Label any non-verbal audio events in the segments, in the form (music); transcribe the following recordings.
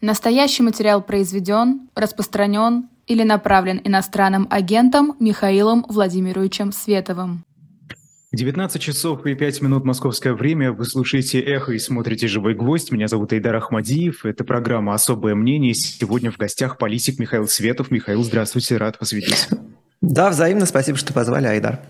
Настоящий материал произведен, распространен или направлен иностранным агентом Михаилом Владимировичем Световым. 19 часов и 5 минут московское время. Вы слушаете «Эхо» и смотрите «Живой гвоздь». Меня зовут Айдар Ахмадиев. Это программа «Особое мнение». Сегодня в гостях политик Михаил Светов. Михаил, здравствуйте, рад вас видеть. Да, взаимно. Спасибо, что позвали, Айдар.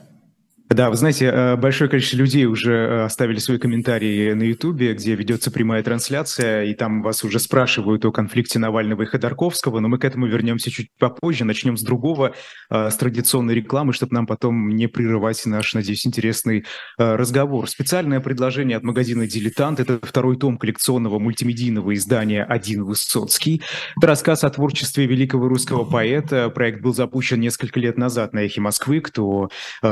Да, вы знаете, э, большое количество людей уже э, оставили свои комментарии на Ютубе, где ведется прямая трансляция, и там вас уже спрашивают о конфликте Навального и Ходорковского, но мы к этому вернемся чуть попозже. Начнем с другого, э, с традиционной рекламы, чтобы нам потом не прерывать наш, надеюсь, интересный разговор. Специальное предложение от магазина «Дилетант» — это второй том коллекционного мультимедийного издания «Один Высоцкий». Это рассказ о творчестве великого русского поэта. Проект был запущен несколько лет назад на «Эхе Москвы». Кто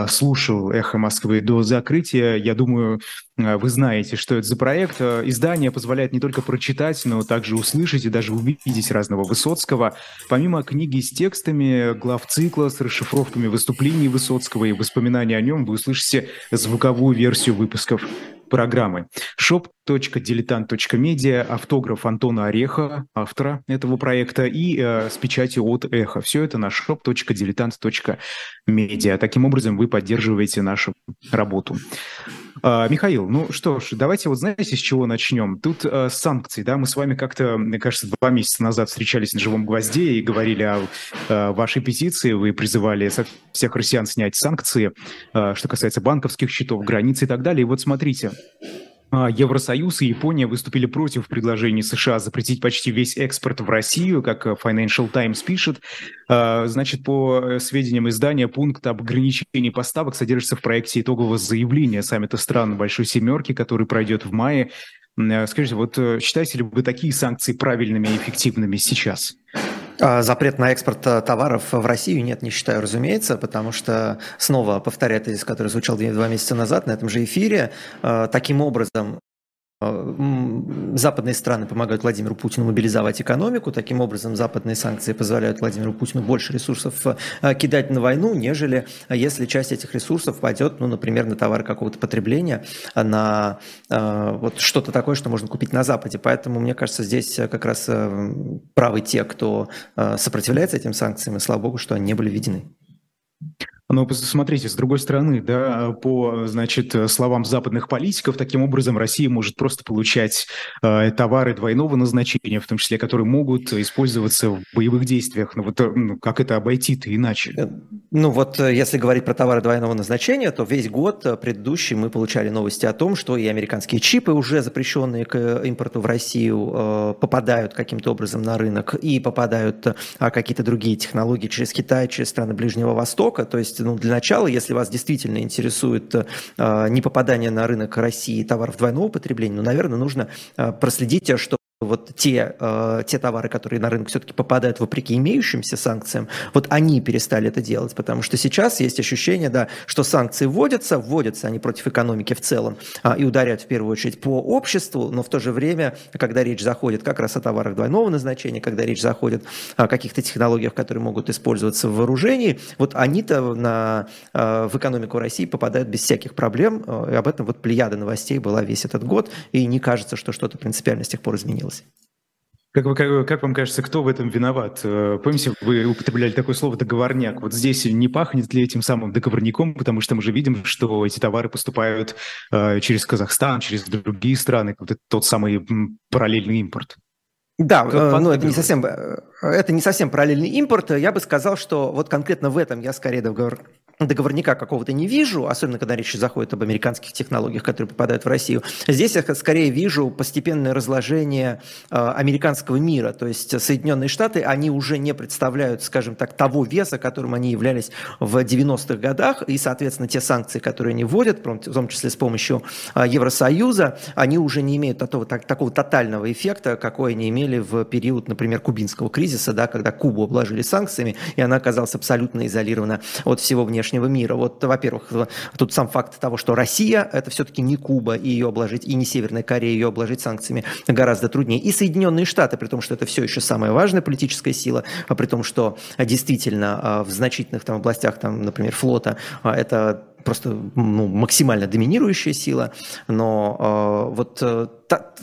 слушал «Эхо Москвы» до закрытия. Я думаю, э, вы знаете, что это за проект. Э, издание позволяет не только прочитать, но также услышать и даже увидеть разного Высоцкого. Помимо книги с текстами, глав цикла, с расшифровками выступлений Высоцкого и воспоминаний о нем, вы услышите звуковую версию выпусков программы. shop.diletant.media, автограф Антона Ореха, автора этого проекта, и э, с печатью от Эхо. Все это на shop.diletant.media. Таким образом, вы поддерживаете нашу работу. А, Михаил, ну что ж, давайте вот знаете, с чего начнем? Тут а, санкции, да, мы с вами как-то, мне кажется, два месяца назад встречались на живом гвозде и говорили о а, вашей петиции, вы призывали всех россиян снять санкции, а, что касается банковских счетов, границ и так далее. И вот смотрите, Евросоюз и Япония выступили против предложения США запретить почти весь экспорт в Россию, как Financial Times пишет. А, значит, по сведениям издания, пункт об ограничении поставок содержится в проекте итогового заявления саммита стран Большой Семерки, который пройдет в мае. А, скажите, вот э, считаете ли вы такие санкции правильными и эффективными сейчас? А, запрет на экспорт э, товаров в Россию нет, не считаю, разумеется, потому что, снова повторяю тезис, который звучал два месяца назад на этом же эфире, э, таким образом западные страны помогают Владимиру Путину мобилизовать экономику. Таким образом, западные санкции позволяют Владимиру Путину больше ресурсов э, кидать на войну, нежели э, если часть этих ресурсов пойдет, ну, например, на товары какого-то потребления, на вот что-то такое, что можно купить на Западе. Поэтому, мне кажется, здесь как раз правы те, кто сопротивляется этим санкциям, и слава богу, что они не были введены. Но посмотрите, с другой стороны, да, по, значит, словам западных политиков, таким образом Россия может просто получать э, товары двойного назначения, в том числе, которые могут использоваться в боевых действиях. Ну вот ну, как это обойти-то иначе? Э, ну вот э, если говорить про товары двойного назначения, то весь год э, предыдущий мы получали новости о том, что и американские чипы, уже запрещенные к импорту в Россию, э, попадают каким-то образом на рынок и попадают э, какие-то другие технологии через Китай, через страны Ближнего Востока. То есть есть, ну, для начала, если вас действительно интересует э, не попадание на рынок России товаров двойного потребления, ну, наверное, нужно э, проследить, что вот те, э, те товары, которые на рынок все-таки попадают вопреки имеющимся санкциям, вот они перестали это делать, потому что сейчас есть ощущение, да, что санкции вводятся, вводятся они против экономики в целом а, и ударяют в первую очередь по обществу, но в то же время, когда речь заходит как раз о товарах двойного назначения, когда речь заходит о каких-то технологиях, которые могут использоваться в вооружении, вот они-то на, э, в экономику России попадают без всяких проблем, э, и об этом вот плеяда новостей была весь этот год, и не кажется, что что-то принципиально с тех пор изменилось изменилось. Как, как, как вам кажется, кто в этом виноват? Э, помните, вы употребляли такое слово «договорняк». Вот здесь не пахнет ли этим самым договорником, потому что мы же видим, что эти товары поступают э, через Казахстан, через другие страны, вот это тот самый параллельный импорт. Да, э, ну это не совсем э, это не совсем параллельный импорт. Я бы сказал, что вот конкретно в этом я скорее договор, договорника какого-то не вижу, особенно когда речь заходит об американских технологиях, которые попадают в Россию. Здесь я скорее вижу постепенное разложение э, американского мира. То есть Соединенные Штаты, они уже не представляют, скажем так, того веса, которым они являлись в 90-х годах. И, соответственно, те санкции, которые они вводят, в том числе с помощью э, Евросоюза, они уже не имеют такого, так, такого тотального эффекта, какой они имели в период, например, кубинского кризиса, да, когда Кубу обложили санкциями, и она оказалась абсолютно изолирована от всего внешнего внешнего мира. Вот, во-первых, тут сам факт того, что Россия – это все-таки не Куба, и ее обложить, и не Северная Корея, ее обложить санкциями гораздо труднее. И Соединенные Штаты, при том, что это все еще самая важная политическая сила, а при том, что действительно а, в значительных там областях, там, например, флота, а, это просто ну, максимально доминирующая сила, но вот та,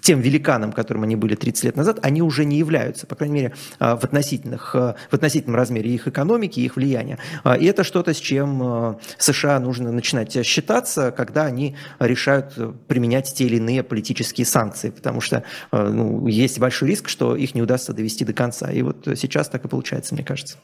тем великаном, которым они были 30 лет назад, они уже не являются, по крайней мере, в, относительных, в относительном размере их экономики, их влияния. И это что-то, с чем США нужно начинать считаться, когда они решают применять те или иные политические санкции, потому что ну, есть большой риск, что их не удастся довести до конца. И вот сейчас так и получается, мне кажется.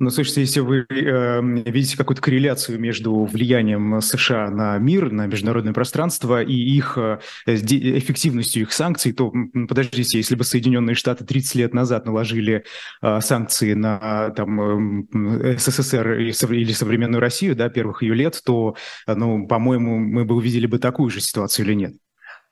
Ну, слушайте, если вы э, видите какую-то корреляцию между влиянием США на мир, на международное пространство и их э, эффективностью их санкций, то подождите, если бы Соединенные Штаты 30 лет назад наложили э, санкции на там, э, СССР или современную Россию, да, первых ее лет, то, ну, по-моему, мы бы увидели бы такую же ситуацию или нет?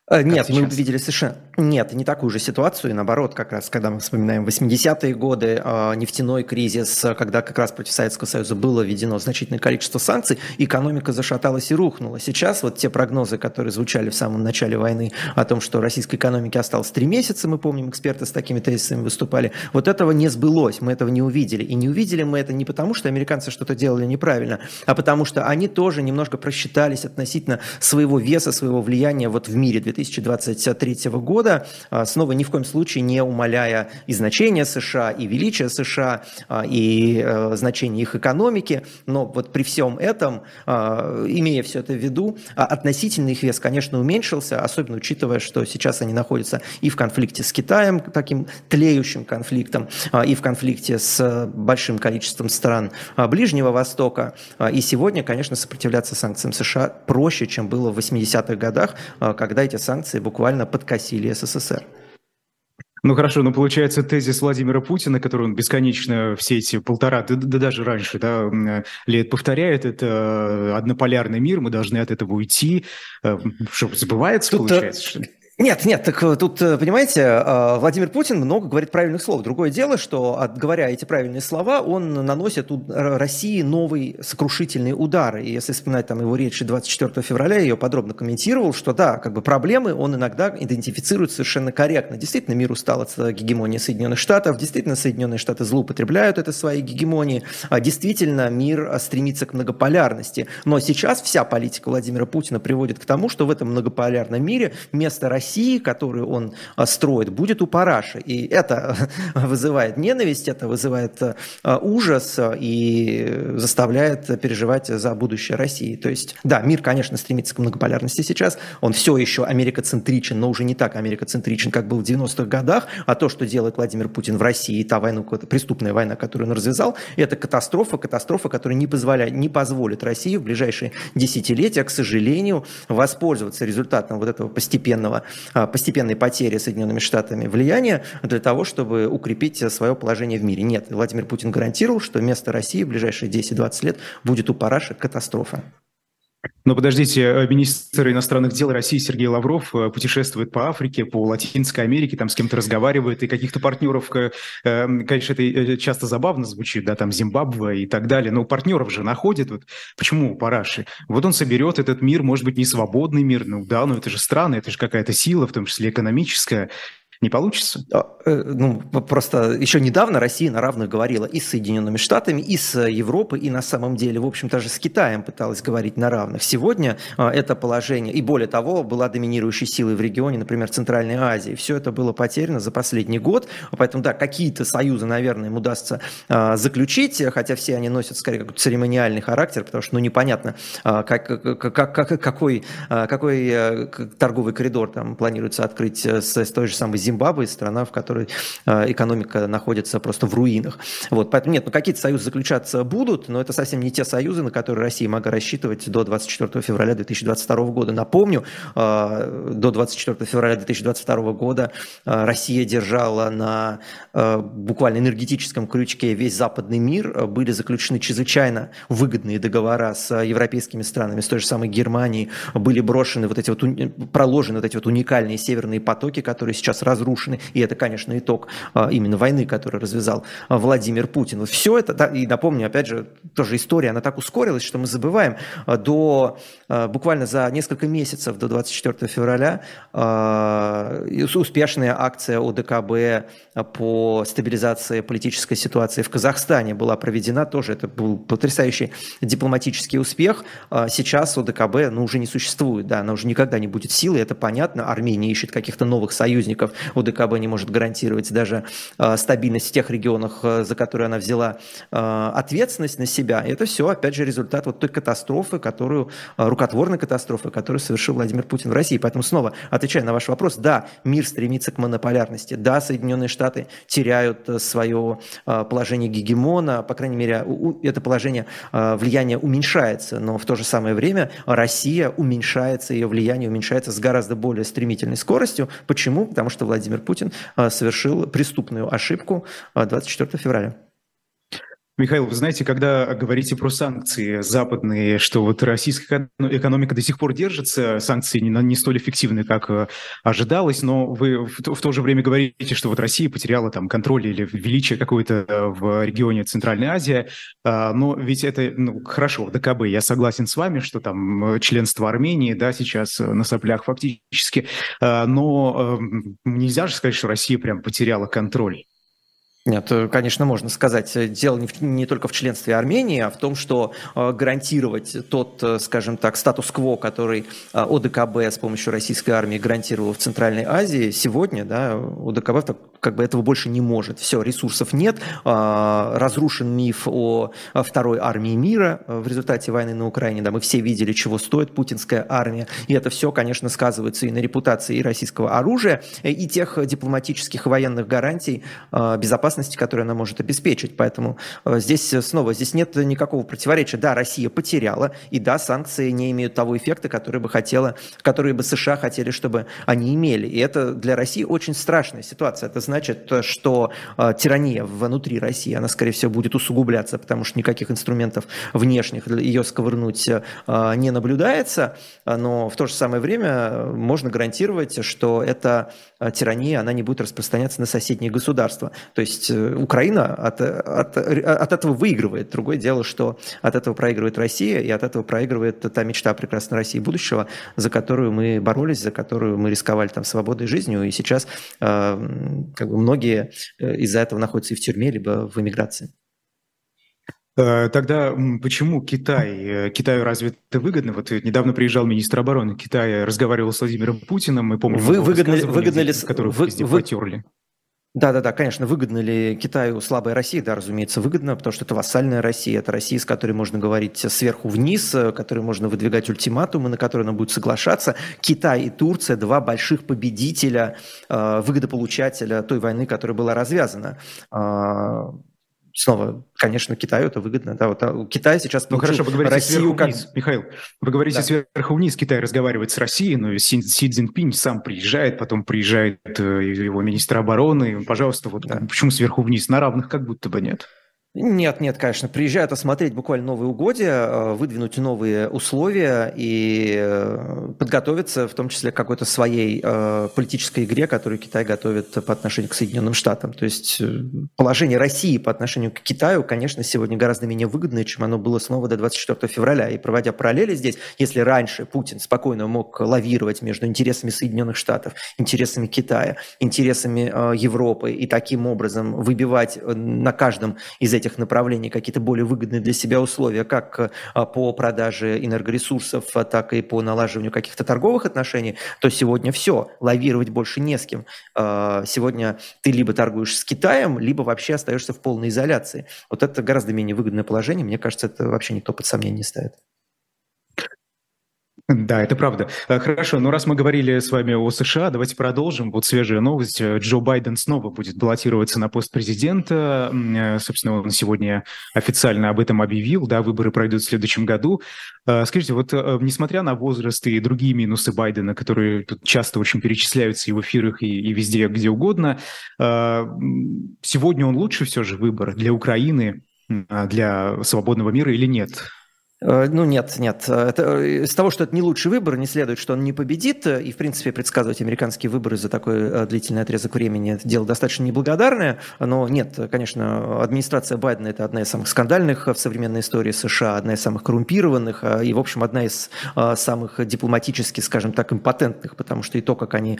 Э, нет, мы видели совершенно... Нет, не такую же ситуацию. И наоборот, как раз, когда мы вспоминаем 80-е годы, а, нефтяной кризис, когда как раз против Советского Союза было введено значительное количество санкций, экономика зашаталась и рухнула. Сейчас вот те прогнозы, которые звучали в самом начале войны о том, что российской экономике осталось три месяца, мы помним, эксперты с такими тезисами выступали, вот этого не сбылось, мы этого не увидели. И не увидели мы это не потому, что американцы что-то делали неправильно, а потому что они тоже немножко просчитались относительно своего веса, своего влияния вот в мире 2023 года, а, снова ни в коем случае не умаляя и значение США, и величие США, а, и э, значение их экономики, но вот при всем этом, а, имея все это в виду, относительный их вес, конечно, уменьшился, особенно учитывая, что сейчас они находятся и в конфликте с Китаем, таким тлеющим конфликтом, и в конфликте с большим количеством стран Ближнего Востока. И сегодня, конечно, сопротивляться санкциям США проще, чем было в 80-х годах, когда эти санкции буквально подкосили СССР. Ну хорошо, но получается тезис Владимира Путина, который он бесконечно все эти полтора, да, да даже раньше, да, лет повторяет, это однополярный мир, мы должны от этого уйти. Э, что, забывается, Тут, э, получается, что ли? Нет, нет, так э, тут, э, понимаете, э, Владимир Путин много говорит правильных слов. Другое дело, что, говоря эти правильные слова, он наносит России новый сокрушительный удар. И если вспоминать там его речь 24 февраля, я ее подробно комментировал, что да, как бы проблемы он иногда идентифицирует совершенно корректно. Действительно, мир устал от гегемонии Соединенных Штатов, действительно, Соединенные Штаты злоупотребляют это своей гегемонии, а действительно, мир стремится к многополярности. Но сейчас вся политика Владимира Путина приводит к тому, что в этом многополярном мире вместо России России, которую он а, строит, будет у параши. И это (laughs) вызывает ненависть, это вызывает а, ужас и заставляет переживать за будущее России. То есть, да, мир, конечно, стремится к многополярности сейчас. Он все еще америкоцентричен, но уже не так америкоцентричен, как был в 90-х годах. А то, что делает Владимир Путин в России, та война, преступная война, которую он развязал, это катастрофа, катастрофа, которая не, позволяет, не позволит России в ближайшие десятилетия, к сожалению, воспользоваться результатом вот этого постепенного постепенной потери Соединенными Штатами влияния для того, чтобы укрепить свое положение в мире. Нет, Владимир Путин гарантировал, что вместо России в ближайшие 10-20 лет будет у параши катастрофа. Но подождите, э, министр иностранных дел России Сергей Лавров э, путешествует по Африке, по Латинской Америке, там с кем-то разговаривает, и каких-то партнеров, э, конечно, это часто забавно звучит, да, там Зимбабве и так далее, но партнеров же находит. Вот почему Параши? Вот он соберет этот мир, может быть, не свободный мир, ну да, но это же страны, это же какая-то сила, в том числе экономическая, не получится? А, э, ну, просто еще недавно Россия на равных говорила и с Соединенными Штатами, и с Европой, и на самом деле, в общем, даже с Китаем пыталась говорить на равных. Сегодня а, это положение, и более того, была доминирующей силой в регионе, например, Центральной Азии. Все это было потеряно за последний год, поэтому, да, какие-то союзы, наверное, им удастся а, заключить, хотя все они носят, скорее, какой-то церемониальный характер, потому что, ну, непонятно, как, как, как, какой, какой э, торговый коридор там планируется открыть с, с той же самой Зимбабве, страна, в которой э, экономика находится просто в руинах. Вот, поэтому нет, ну какие-то союзы заключаться будут, но это совсем не те союзы, на которые Россия могла рассчитывать до 24 февраля 2022 года. Напомню, э, до 24 февраля 2022 года э, Россия держала на буквально энергетическом крючке весь западный мир, были заключены чрезвычайно выгодные договора с европейскими странами, с той же самой Германией, были брошены вот эти вот, проложены вот эти вот уникальные северные потоки, которые сейчас раз разрушены. И это, конечно, итог именно войны, которую развязал Владимир Путин. Вот все это, и напомню, опять же, тоже история, она так ускорилась, что мы забываем, до буквально за несколько месяцев до 24 февраля успешная акция ОДКБ по стабилизации политической ситуации в Казахстане была проведена тоже. Это был потрясающий дипломатический успех. А сейчас ОДКБ ну, уже не существует, да, она уже никогда не будет силой, это понятно. Армения ищет каких-то новых союзников. ОДКБ не может гарантировать даже э, стабильность в тех регионах, э, за которые она взяла э, ответственность на себя. Это все, опять же, результат вот той катастрофы, которую, рукотворной катастрофы, которую совершил Владимир Путин в России. Поэтому снова, отвечая на ваш вопрос, да, мир стремится к монополярности, да, Соединенные Штаты теряют свое положение гегемона, по крайней мере, это положение влияния уменьшается, но в то же самое время Россия уменьшается, ее влияние уменьшается с гораздо более стремительной скоростью. Почему? Потому что Владимир Путин совершил преступную ошибку 24 февраля. Михаил, вы знаете, когда говорите про санкции западные, что вот российская экономика до сих пор держится, санкции не, не столь эффективны, как э, ожидалось, но вы в, в то же время говорите, что вот Россия потеряла там контроль или величие какое-то э, в регионе Центральной Азии, а, но ведь это, ну, хорошо, ДКБ, я согласен с вами, что там э, членство Армении, да, сейчас на соплях фактически, а, но нельзя же сказать, что Россия прям потеряла контроль. Нет, э, конечно, можно сказать. Дело не, в, не только в членстве Армении, а в том, что э, гарантировать тот, э, скажем так, статус-кво, который э, ОДКБ с помощью российской армии гарантировал в Центральной Азии, сегодня да, ОДКБ так, как бы этого больше не может. Все, ресурсов нет, э, разрушен миф о, второй армии мира э, в результате войны на Украине. Да, мы все видели, чего стоит путинская армия. И это все, конечно, сказывается и на репутации и российского оружия, и тех дипломатических и военных гарантий э, безопасности безопасности, которую она может обеспечить. Поэтому э, здесь э, снова здесь нет никакого противоречия. Да, Россия потеряла, и да, санкции не имеют того эффекта, который бы хотела, который бы США хотели, чтобы они имели. И это для России очень страшная ситуация. Это значит, что э, тирания внутри России, она, скорее всего, будет усугубляться, потому что никаких инструментов внешних ее сковырнуть не наблюдается. Но в то же самое время можно гарантировать, что эта тирания, она не будет распространяться на соседние государства. То есть э, Украина от, от, от этого выигрывает. Другое дело, что от этого проигрывает Россия, и от этого проигрывает та мечта прекрасной России будущего, за которую мы боролись, за которую мы рисковали там свободой жизнью, и сейчас э, как бы многие э, из-за этого находятся и в тюрьме, либо в эмиграции. Э, тогда почему Китай? Китаю разве это выгодно? Вот недавно приезжал министр обороны Китая, разговаривал с Владимиром Путиным, мы помним, вы выгодно, выгодно ли, которых вы, везде вы, потерли. Да, да, да, конечно, выгодно ли Китаю слабая Россия? Да, разумеется, выгодно, потому что это вассальная Россия, это Россия, с которой можно говорить сверху вниз, которой можно выдвигать ультиматумы, на которые она будет соглашаться. Китай и Турция – два больших победителя, э, выгодополучателя той войны, которая была развязана. Снова, конечно, Китаю это выгодно. Да, вот а Китай сейчас Ну хорошо, вы говорите Россию сверху как... вниз, Михаил. Вы говорите да. сверху вниз, Китай разговаривает с Россией, но Си, Си Цзиньпинь сам приезжает, потом приезжает э, его министр обороны. Пожалуйста, вот да. почему сверху вниз? На равных как будто бы нет. Нет, нет, конечно. Приезжают осмотреть буквально новые угодья, э, выдвинуть новые условия и э, подготовиться в том числе к какой-то своей э, политической игре, которую Китай готовит по отношению к Соединенным Штатам. То есть положение России по отношению к Китаю, конечно, сегодня гораздо менее выгодное, чем оно было снова до 24 февраля. И проводя параллели здесь, если раньше Путин спокойно мог лавировать между интересами Соединенных Штатов, интересами Китая, интересами Европы и таким образом выбивать на каждом из этих этих направлений какие-то более выгодные для себя условия, как а, по продаже энергоресурсов, а, так и по налаживанию каких-то торговых отношений, то сегодня все, лавировать больше не с кем. А, сегодня ты либо торгуешь с Китаем, либо вообще остаешься в полной изоляции. Вот это гораздо менее выгодное положение. Мне кажется, это вообще никто под сомнение не ставит. Да, это правда. Э, хорошо, ну раз мы говорили с вами о США, давайте продолжим. Вот свежая новость. Э, Джо Байден снова будет баллотироваться на пост президента. Э, собственно, он сегодня официально об этом объявил. Да, выборы пройдут в следующем году. Скажите, вот несмотря на возраст и другие минусы Байдена, которые тут часто очень перечисляются и в эфирах, и, и везде, где угодно, сегодня он лучше все же выбор для Украины, для свободного мира или нет? Э, ну нет, нет. Это, из того, что это не лучший выбор, не следует, что он не победит. И, в принципе, предсказывать американские выборы за такой э, длительный отрезок времени – это дело достаточно неблагодарное. Но нет, конечно, администрация Байдена – это одна из самых скандальных в современной истории США, одна из самых коррумпированных и, в общем, одна из самых дипломатически, скажем так, импотентных, потому что и то, как они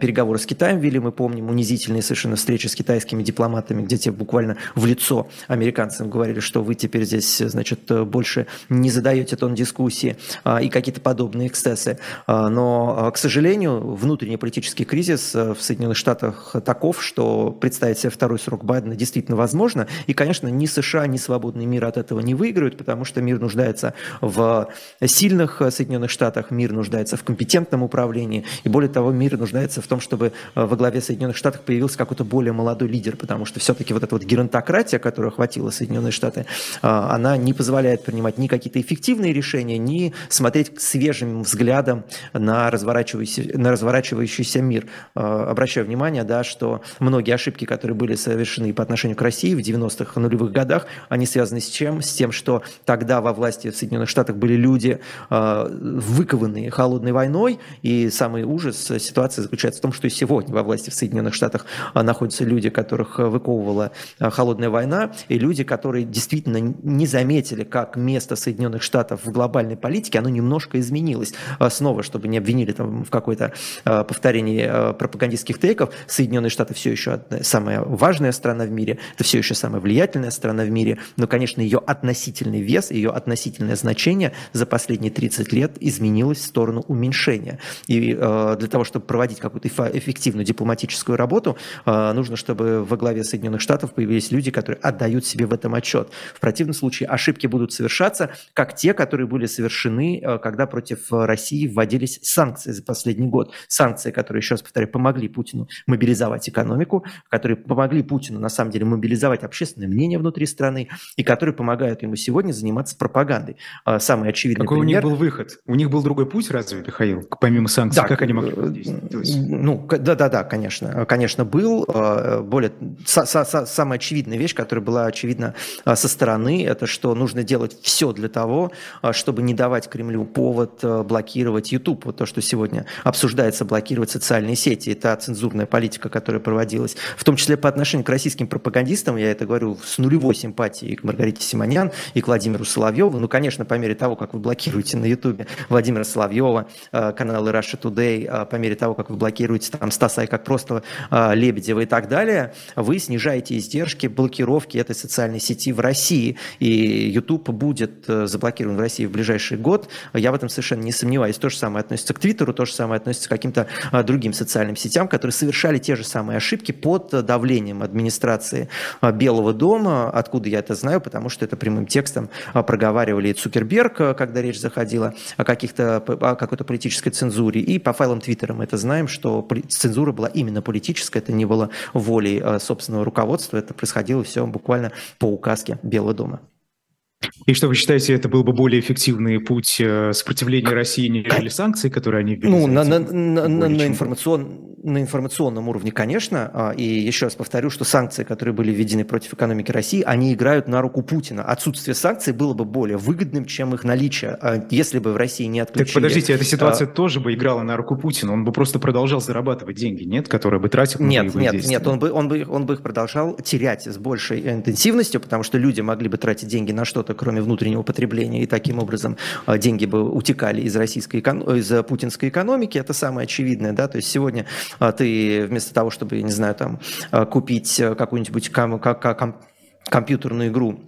переговоры с Китаем вели, мы помним, унизительные совершенно встречи с китайскими дипломатами, где те буквально в лицо американцам говорили, что вы теперь здесь, значит, больше не задаете тон дискуссии а, и какие-то подобные эксцессы. А, но, а, к сожалению, внутренний политический кризис в Соединенных Штатах таков, что представить себе второй срок Байдена действительно возможно. И, конечно, ни США, ни свободный мир от этого не выиграют, потому что мир нуждается в сильных Соединенных Штатах, мир нуждается в компетентном управлении, и более того, мир нуждается в том, чтобы во главе Соединенных Штатов появился какой-то более молодой лидер, потому что все-таки вот эта вот геронтократия, которая охватила Соединенные Штаты, она не позволяет принимать ни какие-то эффективные решения, ни смотреть свежим взглядом на разворачивающийся, на разворачивающийся мир. А, обращаю внимание, да, что многие ошибки, которые были совершены по отношению к России в 90-х нулевых годах, они связаны с чем? С тем, что тогда во власти в Соединенных Штатах были люди, а, выкованные холодной войной, и самый ужас ситуации заключается в том, что и сегодня во власти в Соединенных Штатах а, находятся люди, которых выковывала холодная война, и люди, которые действительно не заметили, как место Соединенных Соединенных Штатов в глобальной политике, оно немножко изменилось. А снова, чтобы не обвинили там в какой-то а, повторении а, пропагандистских тейков, Соединенные Штаты все еще одна, самая важная страна в мире, это все еще самая влиятельная страна в мире, но, конечно, ее относительный вес, ее относительное значение за последние 30 лет изменилось в сторону уменьшения. И для того, чтобы проводить какую-то эффективную дипломатическую работу, нужно, чтобы во главе Соединенных Штатов появились люди, которые отдают себе в этом отчет. В противном случае ошибки будут совершаться, как те, которые были совершены, э, когда против России вводились санкции за последний год. Санкции, которые, еще раз повторяю, помогли Путину мобилизовать экономику, которые помогли Путину, на самом деле, мобилизовать общественное мнение внутри страны и которые помогают ему сегодня заниматься пропагандой. А, самый очевидный Какой пример... у них был выход? У них был другой путь разве, Михаил, помимо санкций? Да, как они могли э? Ну, да-да-да, конечно. Конечно, был. Э, более... Самая очевидная вещь, которая была очевидна со стороны, это что нужно делать все для того, а, чтобы не давать Кремлю повод а, блокировать YouTube. Вот то, что сегодня обсуждается, блокировать социальные сети. Это цензурная политика, которая проводилась, в том числе по отношению к российским пропагандистам. Я это говорю с нулевой симпатией к Маргарите Симонян и к Владимиру Соловьеву. Ну, конечно, по мере того, как вы блокируете на YouTube Владимира Соловьева, а, каналы Russia Today, по мере того, как вы блокируете там Стаса и как просто Лебедева и так далее, вы снижаете издержки блокировки этой социальной сети в России. И YouTube будет заблокирован в России в ближайший год. Я в этом совершенно не сомневаюсь. То же самое относится к Твиттеру, то же самое относится к каким-то а, другим социальным сетям, которые совершали те же самые ошибки под давлением администрации а, Белого дома. Откуда я это знаю? Потому что это прямым текстом а, проговаривали Цукерберг, когда речь заходила о, каких-то, о какой-то политической цензуре. И по файлам Твиттера мы это знаем, что цензура была именно политическая, это не было волей собственного руководства, это происходило все буквально по указке Белого дома. И что вы считаете, это был бы более эффективный путь э, сопротивления России, нежели санкции, которые они ввели? Ну, на, на, на, на, информацион, на информационном уровне, конечно. А, и еще раз повторю, что санкции, которые были введены против экономики России, они играют на руку Путина. Отсутствие санкций было бы более выгодным, чем их наличие, а если бы в России не отключили. Так подождите, эта ситуация а... тоже бы играла на руку Путина. Он бы просто продолжал зарабатывать деньги, нет? Которые бы тратил на Нет, нет, действия. нет. Он бы, он, бы, он бы их продолжал терять с большей интенсивностью, потому что люди могли бы тратить деньги на что-то, кроме внутреннего потребления, и таким образом а, деньги бы утекали из российской из путинской экономики. Это самое очевидное, да, то есть сегодня а, ты вместо того, чтобы, не знаю, там а, купить какую-нибудь ком- ком- компьютерную игру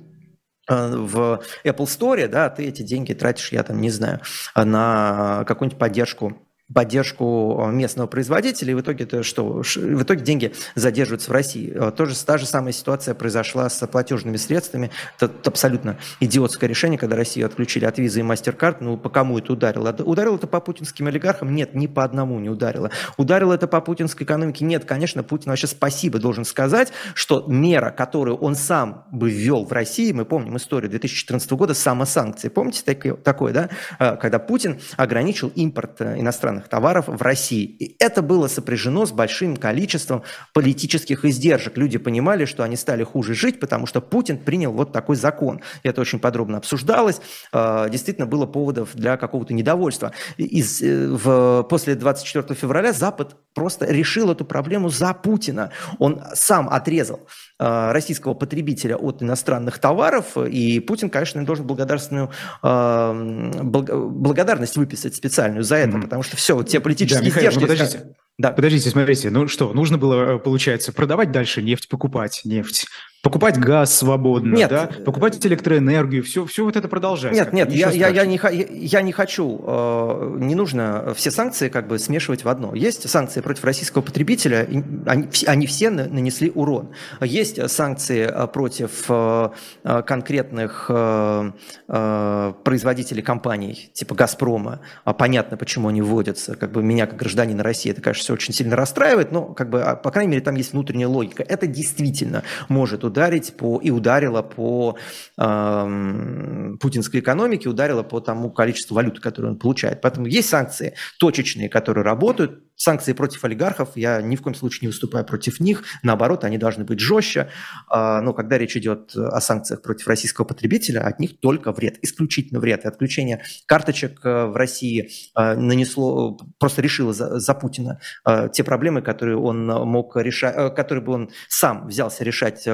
в Apple Store, да, ты эти деньги тратишь, я там не знаю, на какую-нибудь поддержку поддержку э, местного производителя, и в итоге это что? В итоге деньги задерживаются в России. Э, тоже та же самая ситуация произошла с платежными средствами. Это абсолютно идиотское решение, когда Россию отключили от визы и MasterCard. Ну, по кому это ударило? Ударило это по путинским олигархам? Нет, ни по одному не ударило. Ударило это по путинской экономике? Нет, конечно, Путин вообще спасибо должен сказать, что мера, которую он сам бы ввел в России, мы помним историю 2014 года, самосанкции. Помните такое да? Э, когда Путин ограничил импорт иностранных иностранных товаров в России. И это было сопряжено с большим количеством политических издержек. Люди понимали, что они стали хуже жить, потому что Путин принял вот такой закон. Это очень подробно обсуждалось. А, действительно, было поводов для какого-то недовольства. Из, э, в, после 24 февраля Запад просто решил эту проблему за Путина. Он сам отрезал Э, российского потребителя от иностранных товаров, и Путин, конечно, должен благодарственную э, благодарность выписать специальную за это, mm-hmm. потому что все, вот те политические да, Михаил, издержки... Ну, подождите. Да. Подождите, смотрите, ну что, нужно было, э, получается, продавать дальше нефть, покупать нефть, покупать газ свободно, нет, да, покупать электроэнергию, все, все вот это продолжать. Нет, нет, я, я, я, не, я не хочу, э, не нужно все санкции как бы смешивать в одно. Есть санкции против российского потребителя, они, они все нанесли урон. Есть санкции э, против э, конкретных э, э, производителей компаний, типа «Газпрома». Понятно, почему они вводятся. Как бы меня, как гражданина России, это, конечно, все очень сильно расстраивает, но, как бы, а, по крайней мере, там есть внутренняя логика. Это действительно может ударить по, и ударило по э, путинской экономике, ударило по тому количеству валюты, которую он получает. Поэтому есть санкции точечные, которые работают, санкции против олигархов, я ни в коем случае не выступаю против них, наоборот, они должны быть жестче, а, но когда речь идет о санкциях против российского потребителя, от них только вред, исключительно вред. И отключение карточек э, в России э, нанесло, просто решило за, за Путина э, те проблемы, которые он мог решать, которые бы он сам взялся решать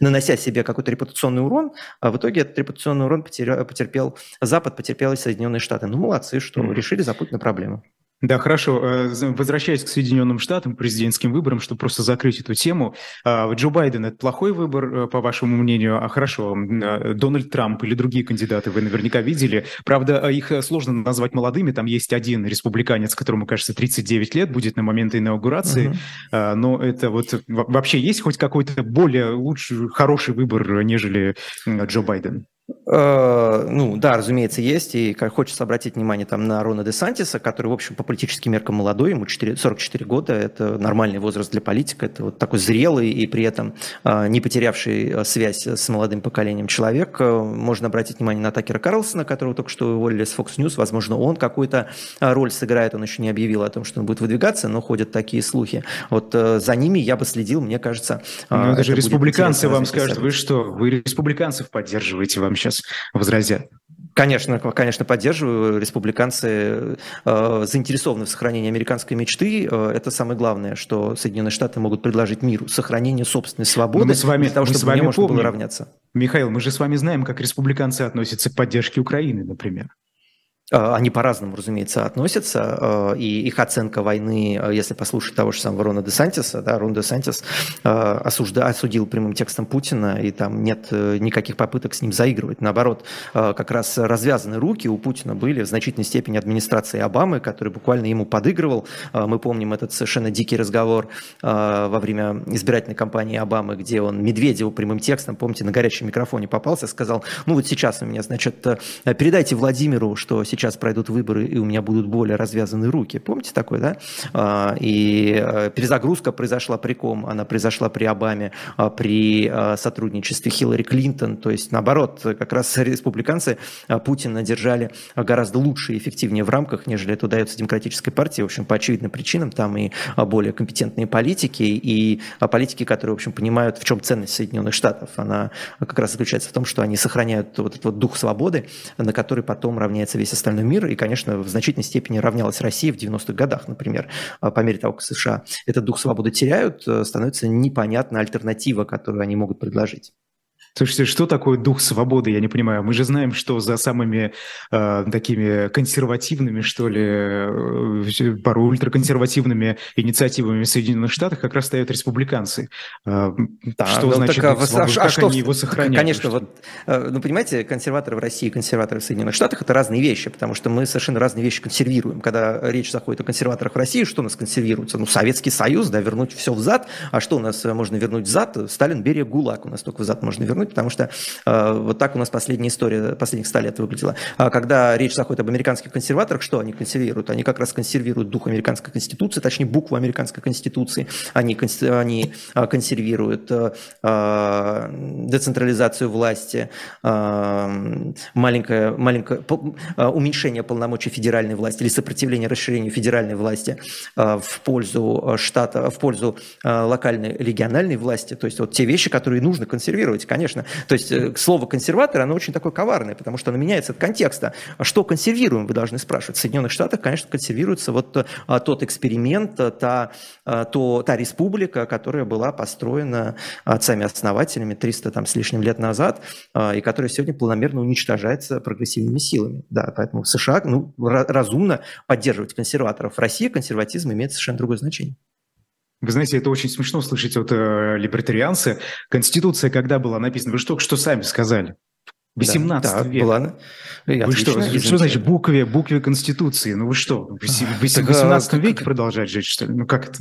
нанося себе какой-то репутационный урон, а в итоге этот репутационный урон потерял, потерпел Запад, потерпел и Соединенные Штаты. Ну, молодцы, что mm-hmm. решили за Путина проблему. Да, хорошо. Э, возвращаясь к Соединенным Штатам, президентским выборам, чтобы просто закрыть эту тему. А, Джо Байден – это плохой выбор, э, по вашему мнению? А хорошо, э, Дональд Трамп или другие кандидаты вы наверняка видели. Правда, их сложно назвать молодыми. Там есть один республиканец, которому, кажется, 39 лет будет на момент инаугурации. Uh-huh. Но это вот вообще есть хоть какой-то более лучший, хороший выбор, нежели Джо Байден? Э, ну, да, разумеется, есть. И хочется обратить внимание там на Рона де Сантиса, который, в общем, по политическим меркам молодой, ему 4, 44 года, это нормальный возраст для политика, это вот такой зрелый и при этом э, не потерявший э, связь с молодым поколением человек. Можно обратить внимание на Такера Карлсона, которого только что уволили с Fox News. Возможно, он какую-то роль сыграет, он еще не объявил о том, что он будет выдвигаться, но ходят такие слухи. Вот за ними я бы следил, мне кажется. Ну, это же республиканцы вам скажут, вы что, вы республиканцев поддерживаете, вам сейчас возразят. Конечно, конечно, поддерживаю. Республиканцы э, заинтересованы в сохранении американской мечты. Э, это самое главное, что Соединенные Штаты могут предложить миру. Сохранение собственной свободы мы с вами, для того, чтобы с вами можно помним. было равняться. Михаил, мы же с вами знаем, как республиканцы относятся к поддержке Украины, например. Э, они по-разному, разумеется, относятся, э, и их оценка войны, э, если послушать того же самого Рона де Сантиса, да, Рон де Сантис осужда, осудил прямым текстом Путина, и там нет никаких попыток с ним заигрывать. Наоборот, как раз развязаны руки у Путина были в значительной степени администрации Обамы, который буквально ему подыгрывал. Мы помним этот совершенно дикий разговор во время избирательной кампании Обамы, где он Медведеву прямым текстом, помните, на горячем микрофоне попался, сказал, ну вот сейчас у меня, значит, передайте Владимиру, что сейчас сейчас пройдут выборы, и у меня будут более развязаны руки. Помните такое, да? А, и э, перезагрузка произошла при ком? Она произошла при Обаме, а, при э, сотрудничестве Хиллари Клинтон. То есть, наоборот, как раз республиканцы Путина держали гораздо лучше и эффективнее в рамках, нежели это удается демократической партии. В общем, по очевидным причинам там и более компетентные политики, и политики, которые, в общем, понимают, в чем ценность Соединенных Штатов. Она как раз заключается в том, что они сохраняют вот этот вот дух свободы, на который потом равняется весь остальной остальной мир, и, конечно, в значительной степени равнялась России в 90-х годах, например, а, по мере того, как США этот дух свободы теряют, э, становится непонятна альтернатива, которую они могут предложить. Слушайте, что такое дух свободы, я не понимаю. Мы же знаем, что за самыми э, такими консервативными, что ли, э, порой ультраконсервативными инициативами в Соединенных Штатах как раз стоят республиканцы. Э, да, что ну, значит так, дух свободы? А, как что, они его сохраняют? Конечно, вот, э, ну, понимаете, консерваторы в России и консерваторы в Соединенных Штатах – это разные вещи, потому что мы совершенно разные вещи консервируем. Когда речь заходит о консерваторах в России, что у нас консервируется? Ну, Советский Союз, да, вернуть все взад. А что у нас можно вернуть взад? Сталин, Берия, ГУЛАГ у нас только взад можно вернуть, потому что вот так у нас последняя история последних 100 лет выглядела. Когда речь заходит об американских консерваторах, что они консервируют? Они как раз консервируют дух американской конституции, точнее букву американской конституции. Они, они консервируют децентрализацию власти, маленькое, маленькое уменьшение полномочий федеральной власти или сопротивление расширению федеральной власти в пользу штата, в пользу локальной региональной власти. То есть вот те вещи, которые нужно консервировать, конечно. То есть э, слово консерватор, оно очень такое коварное, потому что оно меняется от контекста. А что консервируем, вы должны спрашивать. В Соединенных Штатах, конечно, консервируется вот э, тот эксперимент, э, та, то, та республика, которая была построена отцами-основателями 300 там, с лишним лет назад, и которая сегодня планомерно уничтожается прогрессивными силами. Да, поэтому в США ну, разумно поддерживать консерваторов. В России консерватизм имеет совершенно другое значение. Вы знаете, это очень смешно слышать от э, либертарианцы. Конституция когда была написана? Вы же только что сами сказали. 18 да, век. Была... Вы что, что значит букве, букве Конституции? Ну вы что, в 18 так, веке продолжать жить, что ли? Ну как это?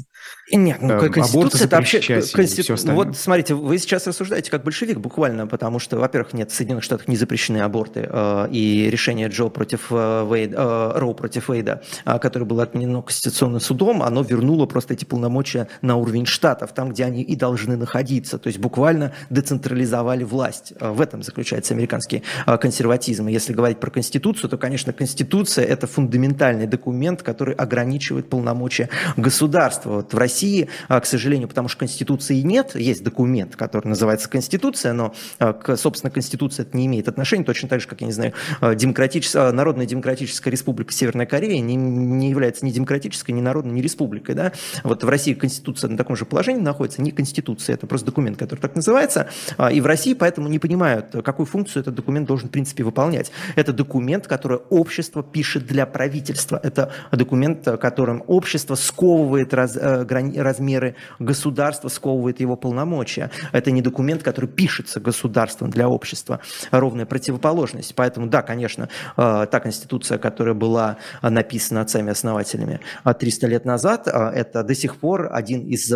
Нет, ну э, Конституция это вообще... Конститу... Вот смотрите, вы сейчас рассуждаете как большевик буквально, потому что, во-первых, нет, в Соединенных Штатах не запрещены аборты, э, и решение Джо против э, Вейда, Роу против Вейда, которое было отменено Конституционным судом, оно вернуло просто эти полномочия на уровень штатов, там, где они и должны находиться. То есть буквально децентрализовали власть. В этом заключается американский американский а, консерватизм. И если говорить про Конституцию, то, конечно, Конституция – это фундаментальный документ, который ограничивает полномочия государства. Вот в России, а, к сожалению, потому что Конституции нет, есть документ, который называется Конституция, но, а, собственно, Конституция это не имеет отношения, точно так же, как, я не знаю, демократическая, Народная Демократическая Республика Северная Корея не, не является ни демократической, ни народной, ни республикой. Да? Вот в России Конституция на таком же положении находится, не Конституция, это просто документ, который так называется, и в России поэтому не понимают, какую функцию этот документ должен, в принципе, выполнять. Это документ, который общество пишет для правительства. Это документ, которым общество сковывает раз, э, размеры государства, сковывает его полномочия. Это не документ, который пишется государством для общества. Ровная противоположность. Поэтому, да, конечно, э, та конституция, которая была написана отцами-основателями 300 лет назад, э, это до сих пор один из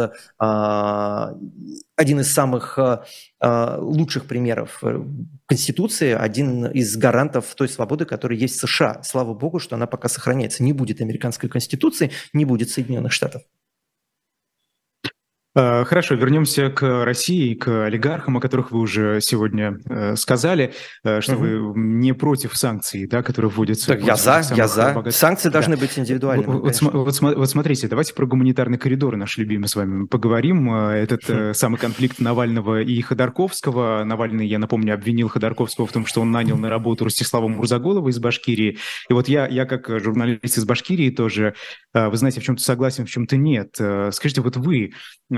один из самых э, э, лучших примеров э, Конституции, один из гарантов той свободы, которая есть в США. Слава богу, что она пока сохраняется. Не будет американской Конституции, не будет Соединенных Штатов. Э, хорошо, вернемся к России, к олигархам, о которых вы уже сегодня э, сказали, э, что угу. вы не против санкций, да, которые вводятся. Так я за, я за. Богатых... Санкции да. должны быть индивидуальными. Вот, вот, вот смотрите, давайте про гуманитарный коридор наш любимый с вами поговорим. Этот хм. самый конфликт Навального и Ходорковского. Навальный, я напомню, обвинил Ходорковского в том, что он нанял на работу Ростислава Мурзаголова из Башкирии. И вот я, я как журналист из Башкирии тоже, вы знаете, в чем-то согласен, в чем-то нет. Скажите, вот вы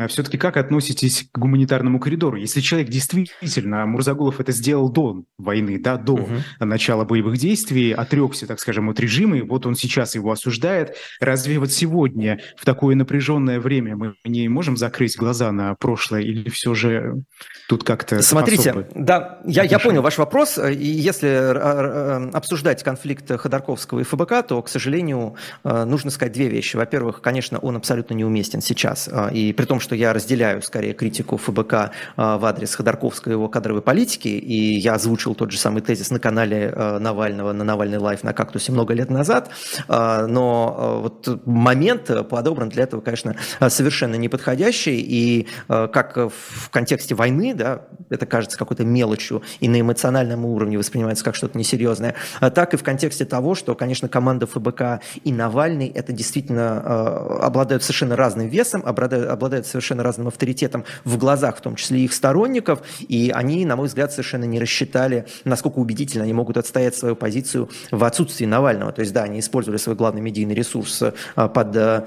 все-таки как относитесь к гуманитарному коридору? Если человек действительно, Мурзагулов это сделал до войны, да, до угу. начала боевых действий, отрекся, так скажем, от режима, и вот он сейчас его осуждает, разве вот сегодня, в такое напряженное время, мы не можем закрыть глаза на прошлое или все же тут как-то Смотрите, да, я, я понял ваш вопрос. И если обсуждать конфликт Ходорковского и ФБК, то, к сожалению, э, нужно сказать две вещи. Во-первых, конечно, он абсолютно неуместен сейчас, э, и при том, что я разделяю скорее критику ФБК э, в адрес Ходорковского его кадровой политики, и я озвучил тот же самый тезис на канале Навального, на Навальный лайф на «Кактусе» много лет назад, но вот момент подобран для этого, конечно, совершенно неподходящий, и как в контексте войны, да, это кажется какой-то мелочью и на эмоциональном уровне воспринимается как что-то несерьезное, а так и в контексте того, что, конечно, команда ФБК и Навальный это действительно э, обладают совершенно разным весом, обладают, обладают совершенно разным авторитетом в глазах, в том числе их сторонников, и они, на мой взгляд, совершенно не рассчитали, насколько убедительно они могут отстоять свою позицию в отсутствии Навального. То есть, да, они использовали свой главный медийный ресурс э, под, э,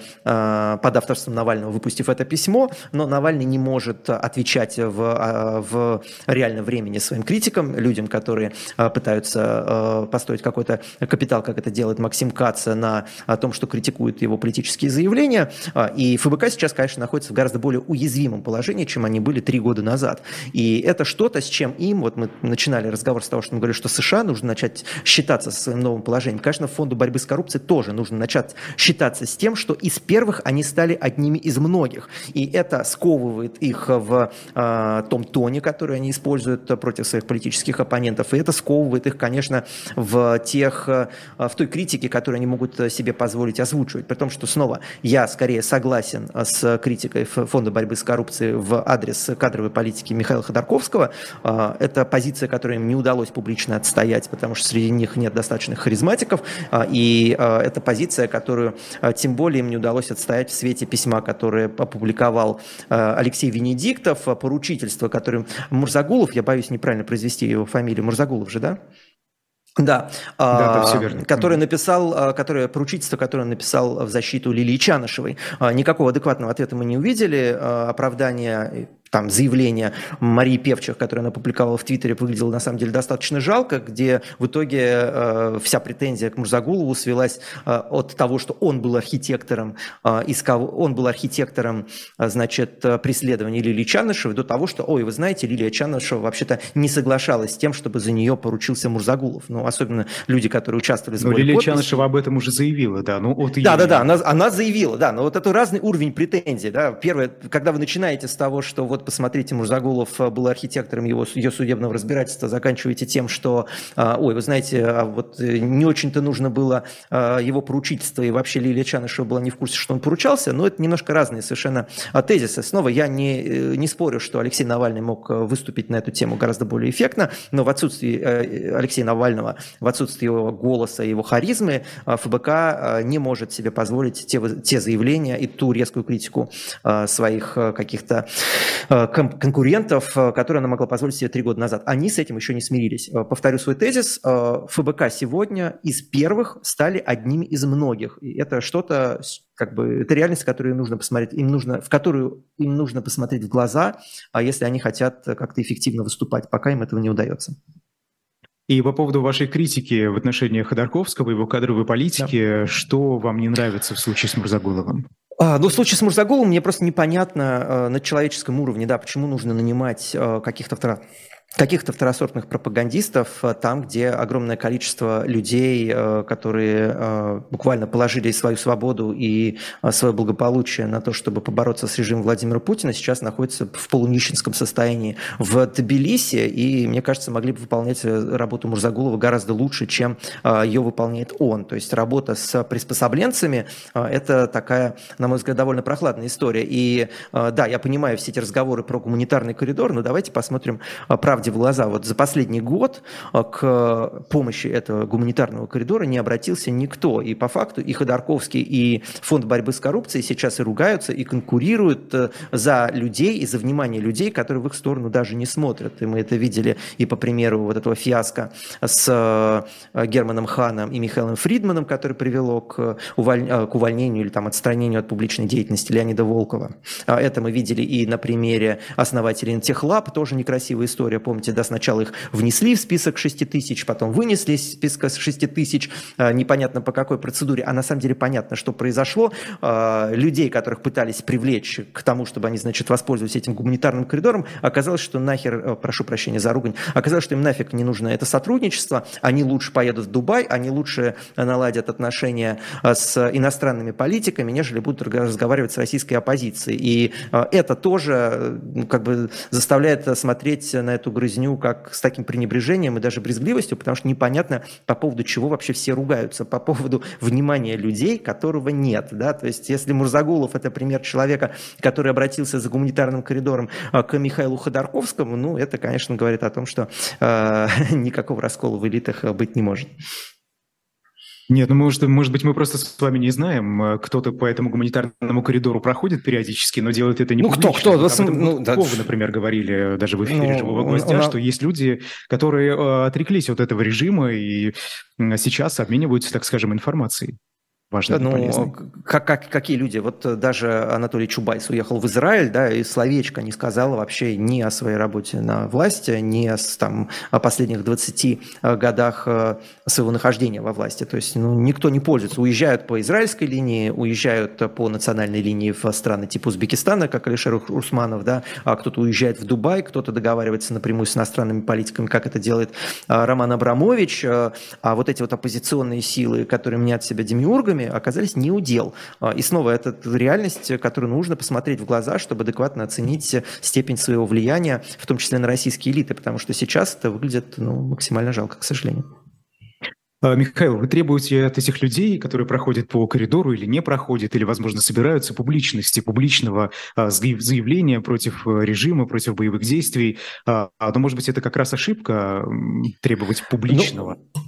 под авторством Навального, выпустив это письмо, но Навальный не может отвечать в в реальном времени своим критикам, людям, которые пытаются построить какой-то капитал, как это делает Максим Кац, на том, что критикуют его политические заявления. И ФБК сейчас, конечно, находится в гораздо более уязвимом положении, чем они были три года назад. И это что-то, с чем им, вот мы начинали разговор с того, что мы говорили, что США нужно начать считаться со своим новым положением. Конечно, фонду борьбы с коррупцией тоже нужно начать считаться с тем, что из первых они стали одними из многих. И это сковывает их в э, том тоне, который они используют против своих политических оппонентов. И это сковывает их, конечно, в, тех, э, в той критике, которую они могут себе позволить озвучивать. При том, что снова я скорее согласен с критикой Фонда борьбы с коррупцией в адрес кадровой политики Михаила Ходорковского. Э, это позиция, которую им не удалось публично отстоять, потому что среди них нет достаточных харизматиков. Э, и это позиция, которую тем более им не удалось отстоять в свете письма, которое опубликовал Алексей Венедиктов, поручительство, которым Мурзагулов, я боюсь неправильно произвести его фамилию, Мурзагулов же, да? Да, да, да все верно. который написал, а, которое поручительство, которое он написал в защиту Лилии Чанышевой. А, никакого адекватного ответа мы не увидели. А, оправдания там заявление Марии Певчих, которое она публиковала в Твиттере, выглядело на самом деле достаточно жалко, где в итоге э, вся претензия к Мурзагулову свелась э, от того, что он был архитектором, э, искал, он был архитектором, э, значит, преследования Лилии Чанышевой, до того, что, ой, вы знаете, Лилия Чанышева вообще-то не соглашалась с тем, чтобы за нее поручился Мурзагулов. Ну, особенно люди, которые участвовали в сборе Но Лилия подписей. Чанышева об этом уже заявила, да. Ну, вот да, да, да, она, она заявила, да, но вот это разный уровень претензий, да. Первое, когда вы начинаете с того, что вот посмотрите, Мурзагулов э, был архитектором его, ее судебного разбирательства, заканчиваете тем, что, э, ой, вы знаете, а вот э, не очень-то нужно было его поручительство, и вообще Лилия Чанышева была не в курсе, что он поручался, но это немножко разные совершенно тезисы. Снова я не, не спорю, что Алексей Навальный мог выступить на эту тему гораздо более эффектно, но в отсутствии Алексея Навального, в отсутствии его голоса, его харизмы, ФБК не может себе позволить те, те заявления и ту резкую критику своих каких-то конкурентов, э, которые она могла позволить себе три года назад. Они с этим еще не смирились. Э, повторю свой тезис. ФБК сегодня из первых стали одними из многих. И это что-то, как бы, это реальность, которую нужно посмотреть, им нужно, в которую им нужно посмотреть в глаза, а если они хотят как-то эффективно выступать, пока им этого не удается. И по поводу вашей критики в отношении Ходорковского, его кадровой политики, да. что вам не нравится в случае с Мурзагуловым? А, ну, в случае с Мурзаговым мне просто непонятно э, на человеческом уровне, да, почему нужно нанимать э, каких-то каких-то второсортных пропагандистов э, там, где огромное количество людей, э, которые э, буквально положили свою свободу и свое благополучие на то, чтобы побороться с режимом Владимира Путина, сейчас находятся в полунищенском состоянии в Тбилиси, и, мне кажется, могли бы выполнять работу Мурзагулова гораздо лучше, чем ее выполняет он. То есть работа с приспособленцами – это такая, на мой взгляд, довольно прохладная история. И да, я понимаю все эти разговоры про гуманитарный коридор, но давайте посмотрим правде правде в глаза, вот за последний год э, к помощи этого гуманитарного коридора не обратился никто. И по факту и Ходорковский, и Фонд борьбы с коррупцией сейчас и ругаются, и конкурируют э, за людей, и за внимание людей, которые в их сторону даже не смотрят. И мы это видели и по примеру вот этого фиаско с э, Германом Ханом и Михаилом Фридманом, который привело к, уволь... к увольнению или там отстранению от публичной деятельности Леонида Волкова. А это мы видели и на примере основателей Техлаб, тоже некрасивая история, помните, да, сначала их внесли в список 6 тысяч, потом вынесли из списка 6 тысяч, а, непонятно по какой процедуре, а на самом деле понятно, что произошло. А, людей, которых пытались привлечь к тому, чтобы они, значит, воспользовались этим гуманитарным коридором, оказалось, что нахер, э, прошу прощения за ругань, оказалось, что им нафиг не нужно это сотрудничество, они лучше поедут в Дубай, они лучше наладят отношения а, с иностранными политиками, нежели будут разговаривать с российской оппозицией. И это тоже э, как бы заставляет смотреть на эту грызню как с таким пренебрежением и даже брезгливостью, потому что непонятно, по поводу чего вообще все ругаются, по поводу (laughs) внимания людей, которого нет. Да? То есть если Мурзагулов – это пример человека, который обратился за гуманитарным коридором а, к Михаилу Ходорковскому, ну, это, конечно, говорит о том, что э, (laughs) никакого раскола в элитах быть не может. Нет, ну может, может быть, мы просто с вами не знаем. Э, кто-то по этому гуманитарному коридору проходит периодически, но делает это не Ну кто, кто? Об этом ну, да. Вы, например, говорили э, даже в эфире ну, «Живого гвоздя», что есть люди, которые э, отреклись от этого режима и сейчас обмениваются, так скажем, информацией. Важный ну. Как, как, какие люди? Вот э, даже Анатолий Чубайс уехал в Израиль, да, и словечко не сказал вообще ни о своей работе на власти, ни о, там, о последних 20 э, годах э, своего нахождения во власти. То есть ну, никто не пользуется. Уезжают по израильской линии, уезжают по национальной линии в страны типа Узбекистана, как Алишер Усманов, да, а кто-то уезжает в Дубай, кто-то договаривается напрямую с иностранными политиками, как это делает Роман Абрамович. А вот эти вот оппозиционные силы, которые мнят себя демиургами, оказались не удел. А, и снова это реальность, которую нужно посмотреть в глаза, чтобы адекватно оценить степень своего влияния, в том числе на российские элиты, потому что сейчас это выглядит ну, максимально жалко, к сожалению. А, Михаил, вы требуете от этих людей, которые проходят по коридору или не проходят, или, возможно, собираются публичности, публичного а, заявления против э, режима, против боевых действий. Но, может быть, это как раз ошибка требовать публичного? Ну,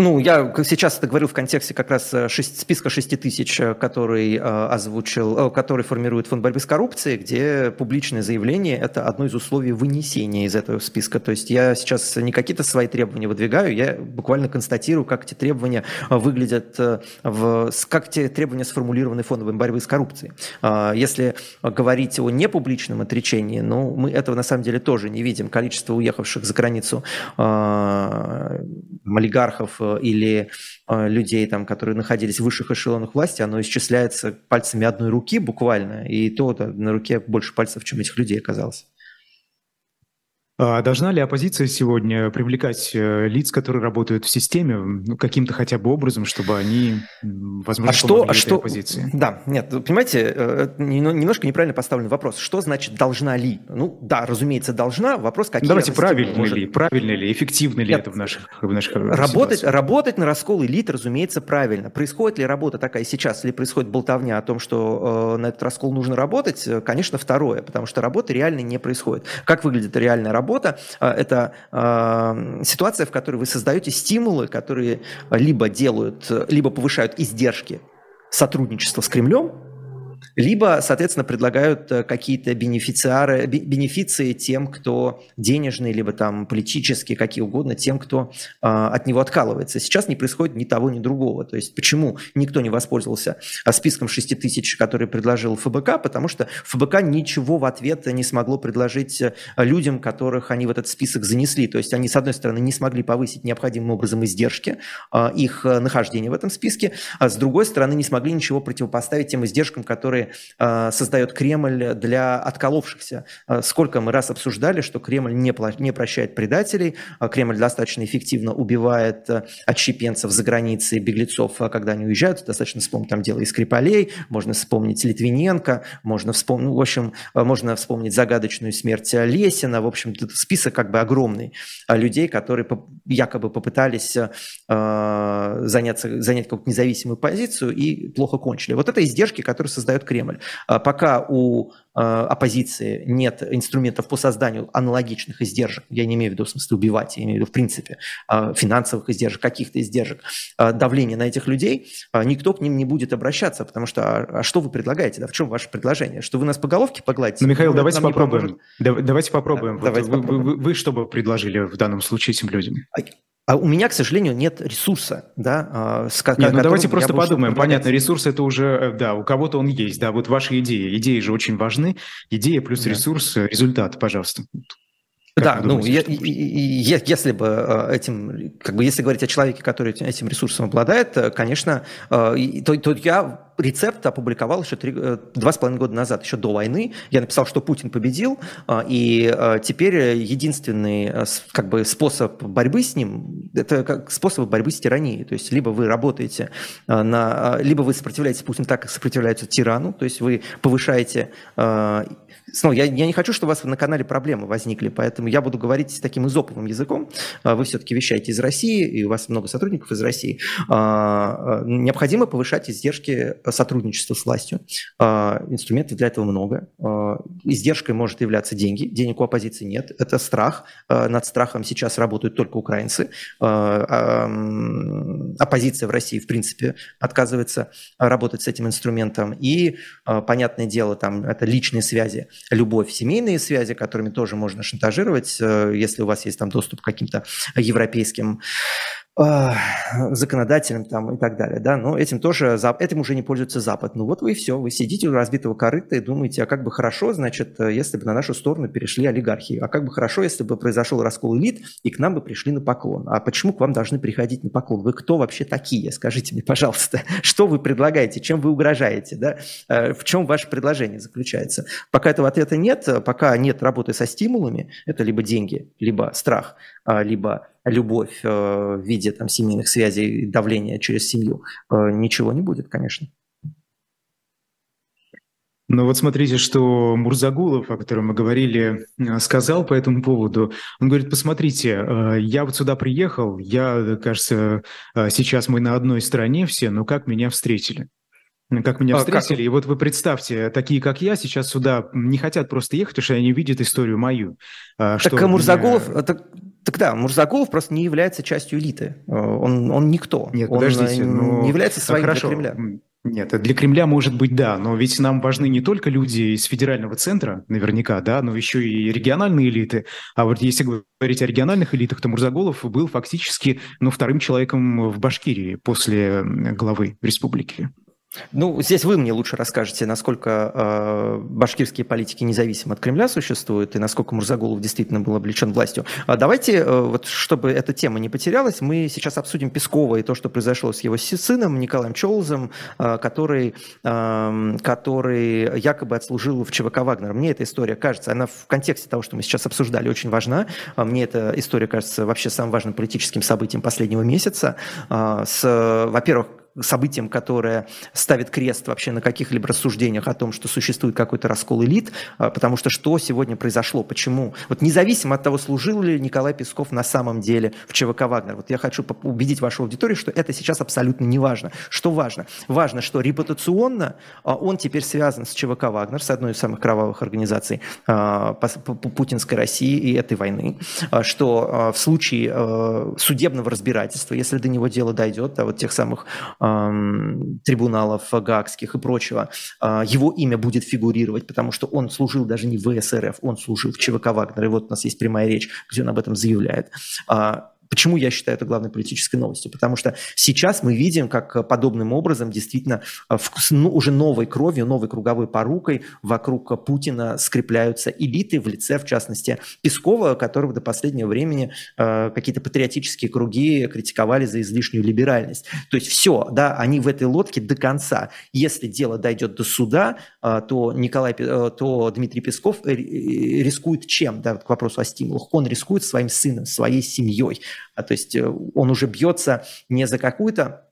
ну, я сейчас это говорю в контексте как раз э, шесть, списка 6 тысяч, э, который э, озвучил, который формирует Фонд борьбы с коррупцией, где публичное заявление – это одно из условий вынесения из этого списка. То есть я сейчас не какие-то свои требования выдвигаю, я буквально констатирую, как эти требования выглядят, в, как эти требования сформулированы Фондом борьбы с коррупцией. Если говорить о непубличном отречении, ну, мы этого на самом деле тоже не видим. Количество уехавших за границу олигархов или э, людей, там, которые находились в высших эшелонах власти, оно исчисляется пальцами одной руки буквально, и то на руке больше пальцев, чем этих людей оказалось. А должна ли оппозиция сегодня привлекать э, лиц, которые работают в системе, ну, каким-то хотя бы образом, чтобы они, возможно, а что, а что, оппозиции? Да, нет, понимаете, э, немножко неправильно поставлен вопрос. Что значит должна ли? Ну, да, разумеется, должна. Вопрос, какие Давайте правильно может... ли, правильно ли, эффективно ли нет, это в наших, в наших работать, работать на раскол элит, разумеется, правильно. Происходит ли работа такая сейчас, или происходит болтовня о том, что э, на этот раскол нужно работать? Э, конечно, второе, потому что работа реально не происходит. Как выглядит реальная работа? Работа а, – это а, ситуация, в которой вы создаете стимулы, которые либо делают, либо повышают издержки сотрудничества с Кремлем, либо, соответственно, предлагают э, какие-то бенефициары, бенефиции тем, кто денежные, либо там политические, какие угодно, тем, кто э, от него откалывается. Сейчас не происходит ни того, ни другого. То есть почему никто не воспользовался а, списком 6 тысяч, который предложил ФБК? Потому что ФБК ничего в ответ не смогло предложить э, людям, которых они в этот список занесли. То есть они, с одной стороны, не смогли повысить необходимым образом издержки э, их нахождения в этом списке, а с другой стороны, не смогли ничего противопоставить тем издержкам, которые э, создает Кремль для отколовшихся. Э, сколько мы раз обсуждали, что Кремль не, не прощает предателей, э, Кремль достаточно эффективно убивает отщепенцев за границей, беглецов, когда они уезжают. Достаточно вспомнить там дело из Скрипалей, можно вспомнить Литвиненко, можно вспомнить, ну, в общем, можно вспомнить загадочную смерть Лесина. В общем, список как бы огромный людей, которые якобы попытались заняться, занять какую-то независимую позицию и плохо кончили. Вот это издержки, которые создает Кремль. А пока у а, оппозиции нет инструментов по созданию аналогичных издержек, я не имею в виду в смысле убивать, я имею в виду в принципе а, финансовых издержек, каких-то издержек, давления на этих людей, никто к ним не будет обращаться, потому что а что вы предлагаете, да, в чем ваше предложение, что вы нас по головке погладите? Ну, Михаил, давайте попробуем. Давайте попробуем. Давайте вот попробуем. Вы, вы, вы что бы предложили в данном случае этим людям? А у меня, к сожалению, нет ресурса, да, а, с Нет, ну давайте просто подумаем. Понятно, ресурс это уже, э, да, у кого-то он есть, да, вот ваши идеи. Идеи же очень важны. Идея плюс да. ресурс, результат, пожалуйста. Как да, ну, думаете, ну, я, если бы э, этим, как бы, если говорить о человеке, который этим ресурсом обладает, конечно, то, то я рецепт опубликовал еще три, два с половиной года назад, еще до войны. Я написал, что Путин победил, и теперь единственный как бы, способ борьбы с ним – это как способ борьбы с тиранией. То есть либо вы работаете на… Либо вы сопротивляетесь Путину так, как сопротивляются тирану, то есть вы повышаете Снова, я, я не хочу, чтобы у вас на канале проблемы возникли, поэтому я буду говорить таким изоповым языком. А, вы все-таки вещаете из России, и у вас много сотрудников из России. А, а, необходимо повышать издержки сотрудничества с властью. Инструментов для этого много. Издержкой может являться деньги. Денег у оппозиции нет. Это страх. Над страхом сейчас работают только украинцы. Оппозиция в России, в принципе, отказывается работать с этим инструментом. И, понятное дело, там это личные связи любовь, семейные связи, которыми тоже можно шантажировать, э, если у вас есть там доступ к каким-то европейским законодателем там и так далее, да, но этим тоже, этим уже не пользуется Запад. Ну вот вы и все, вы сидите у разбитого корыта и думаете, а как бы хорошо, значит, если бы на нашу сторону перешли олигархи, а как бы хорошо, если бы произошел раскол элит и к нам бы пришли на поклон. А почему к вам должны приходить на поклон? Вы кто вообще такие? Скажите мне, (laughs) пожалуйста, что вы предлагаете, чем вы угрожаете, да? Э, в чем ваше предложение заключается? Пока этого ответа нет, пока нет работы со стимулами, это либо деньги, либо страх, а, либо любовь э, в виде там, семейных связей, давления через семью, э, ничего не будет, конечно. Ну вот смотрите, что Мурзагулов, о котором мы говорили, э, сказал по этому поводу. Он говорит, посмотрите, я вот сюда приехал, я, кажется, сейчас мы на одной стороне все, но как меня встретили? Как меня встретили, а, как? и вот вы представьте, такие как я сейчас сюда не хотят просто ехать, потому что они видят историю мою. Так что Мурзагулов, меня... так, Тогда Мурзагулов просто не является частью элиты. Э, он, он никто. Нет, он подождите, не является своим Хорошо. для Кремля. Нет, для Кремля может быть да, но ведь нам важны не только люди из федерального центра, наверняка, да, но еще и региональные элиты. А вот если говорить о региональных элитах, то Мурзаголов был фактически ну, вторым человеком в Башкирии после главы республики. Ну, здесь вы мне лучше расскажете, насколько э, башкирские политики независимо от Кремля существуют и насколько Мурзагулов действительно был облечен властью. А давайте, э, вот, чтобы эта тема не потерялась, мы сейчас обсудим Пескова и то, что произошло с его сыном Николаем Чолзом, э, который, э, который якобы отслужил в ЧВК «Вагнер». Мне эта история кажется, она в контексте того, что мы сейчас обсуждали, очень важна. А мне эта история кажется вообще самым важным политическим событием последнего месяца. Э, с, во-первых, событием, которое ставит крест вообще на каких-либо рассуждениях о том, что существует какой-то раскол элит, а, потому что что сегодня произошло, почему? Вот независимо от того, служил ли Николай Песков на самом деле в ЧВК «Вагнер», вот я хочу убедить вашу аудиторию, что это сейчас абсолютно не важно. Что важно? Важно, что репутационно а, он теперь связан с ЧВК «Вагнер», с одной из самых кровавых организаций а, путинской России и этой войны, что в случае судебного разбирательства, если до него дело дойдет, а вот тех самых трибуналов гаагских и прочего, а, его имя будет фигурировать, потому что он служил даже не в СРФ, он служил в ЧВК Вагнер, и вот у нас есть прямая речь, где он об этом заявляет. Почему я считаю это главной политической новостью? Потому что сейчас мы видим, как подобным образом действительно э, ну, уже новой кровью, новой круговой порукой вокруг Путина скрепляются элиты в лице, в частности, Пескова, которого до последнего времени э, какие-то патриотические круги критиковали за излишнюю либеральность. То есть все, да, они в этой лодке до конца. Если дело дойдет до суда, э, то, Николай, э, то Дмитрий Песков э, рискует чем? Да, к вопросу о стимулах. Он рискует своим сыном, своей семьей. А, то есть э, он уже бьется не за какую-то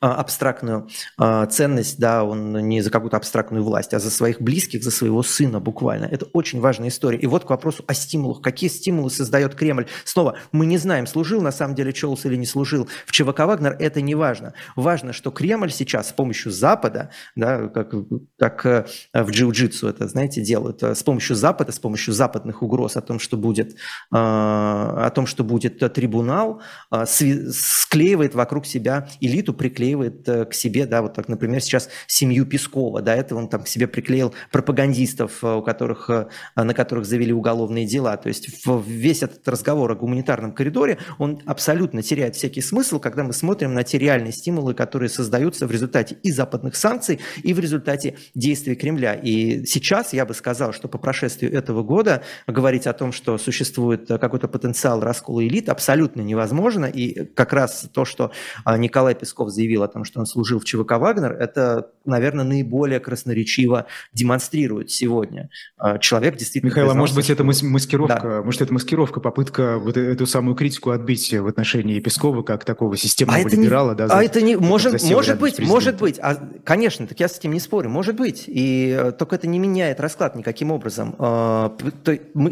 абстрактную а, ценность, да, он не за какую-то абстрактную власть, а за своих близких, за своего сына буквально. Это очень важная история. И вот к вопросу о стимулах. Какие стимулы создает Кремль? Снова, мы не знаем, служил на самом деле Чолс или не служил в ЧВК Вагнер, это не важно. Важно, что Кремль сейчас с помощью Запада, да, как, как э, в джиу-джитсу это, знаете, делают, э, с помощью Запада, с помощью западных угроз о том, что будет, о том, что будет трибунал, склеивает вокруг себя элиту, приклеивает э, к себе, да, вот так, например, сейчас семью Пескова, до этого он там к себе приклеил пропагандистов, э, у которых, э, на которых завели уголовные дела. То есть весь этот разговор о гуманитарном коридоре, он абсолютно теряет всякий смысл, когда мы смотрим на те реальные стимулы, которые создаются в результате и западных санкций, и в результате действий Кремля. И сейчас я бы сказал, что по прошествию этого года говорить о том, что существует какой-то потенциал раскола элит, абсолютно невозможно. И как раз то, что Николай Песков заявил, заявил о том, что он служил в ЧВК «Вагнер», это, наверное, наиболее красноречиво демонстрирует сегодня. А, человек действительно... Михаил, а может быть, это маскировка, да. может, это маскировка, попытка вот эту самую критику отбить в отношении Пескова как такого системного а либерала? Не, да, за, а это не... Может, может быть, может быть. А, конечно, так я с этим не спорю, может быть. И э, только это не меняет расклад никаким образом. А,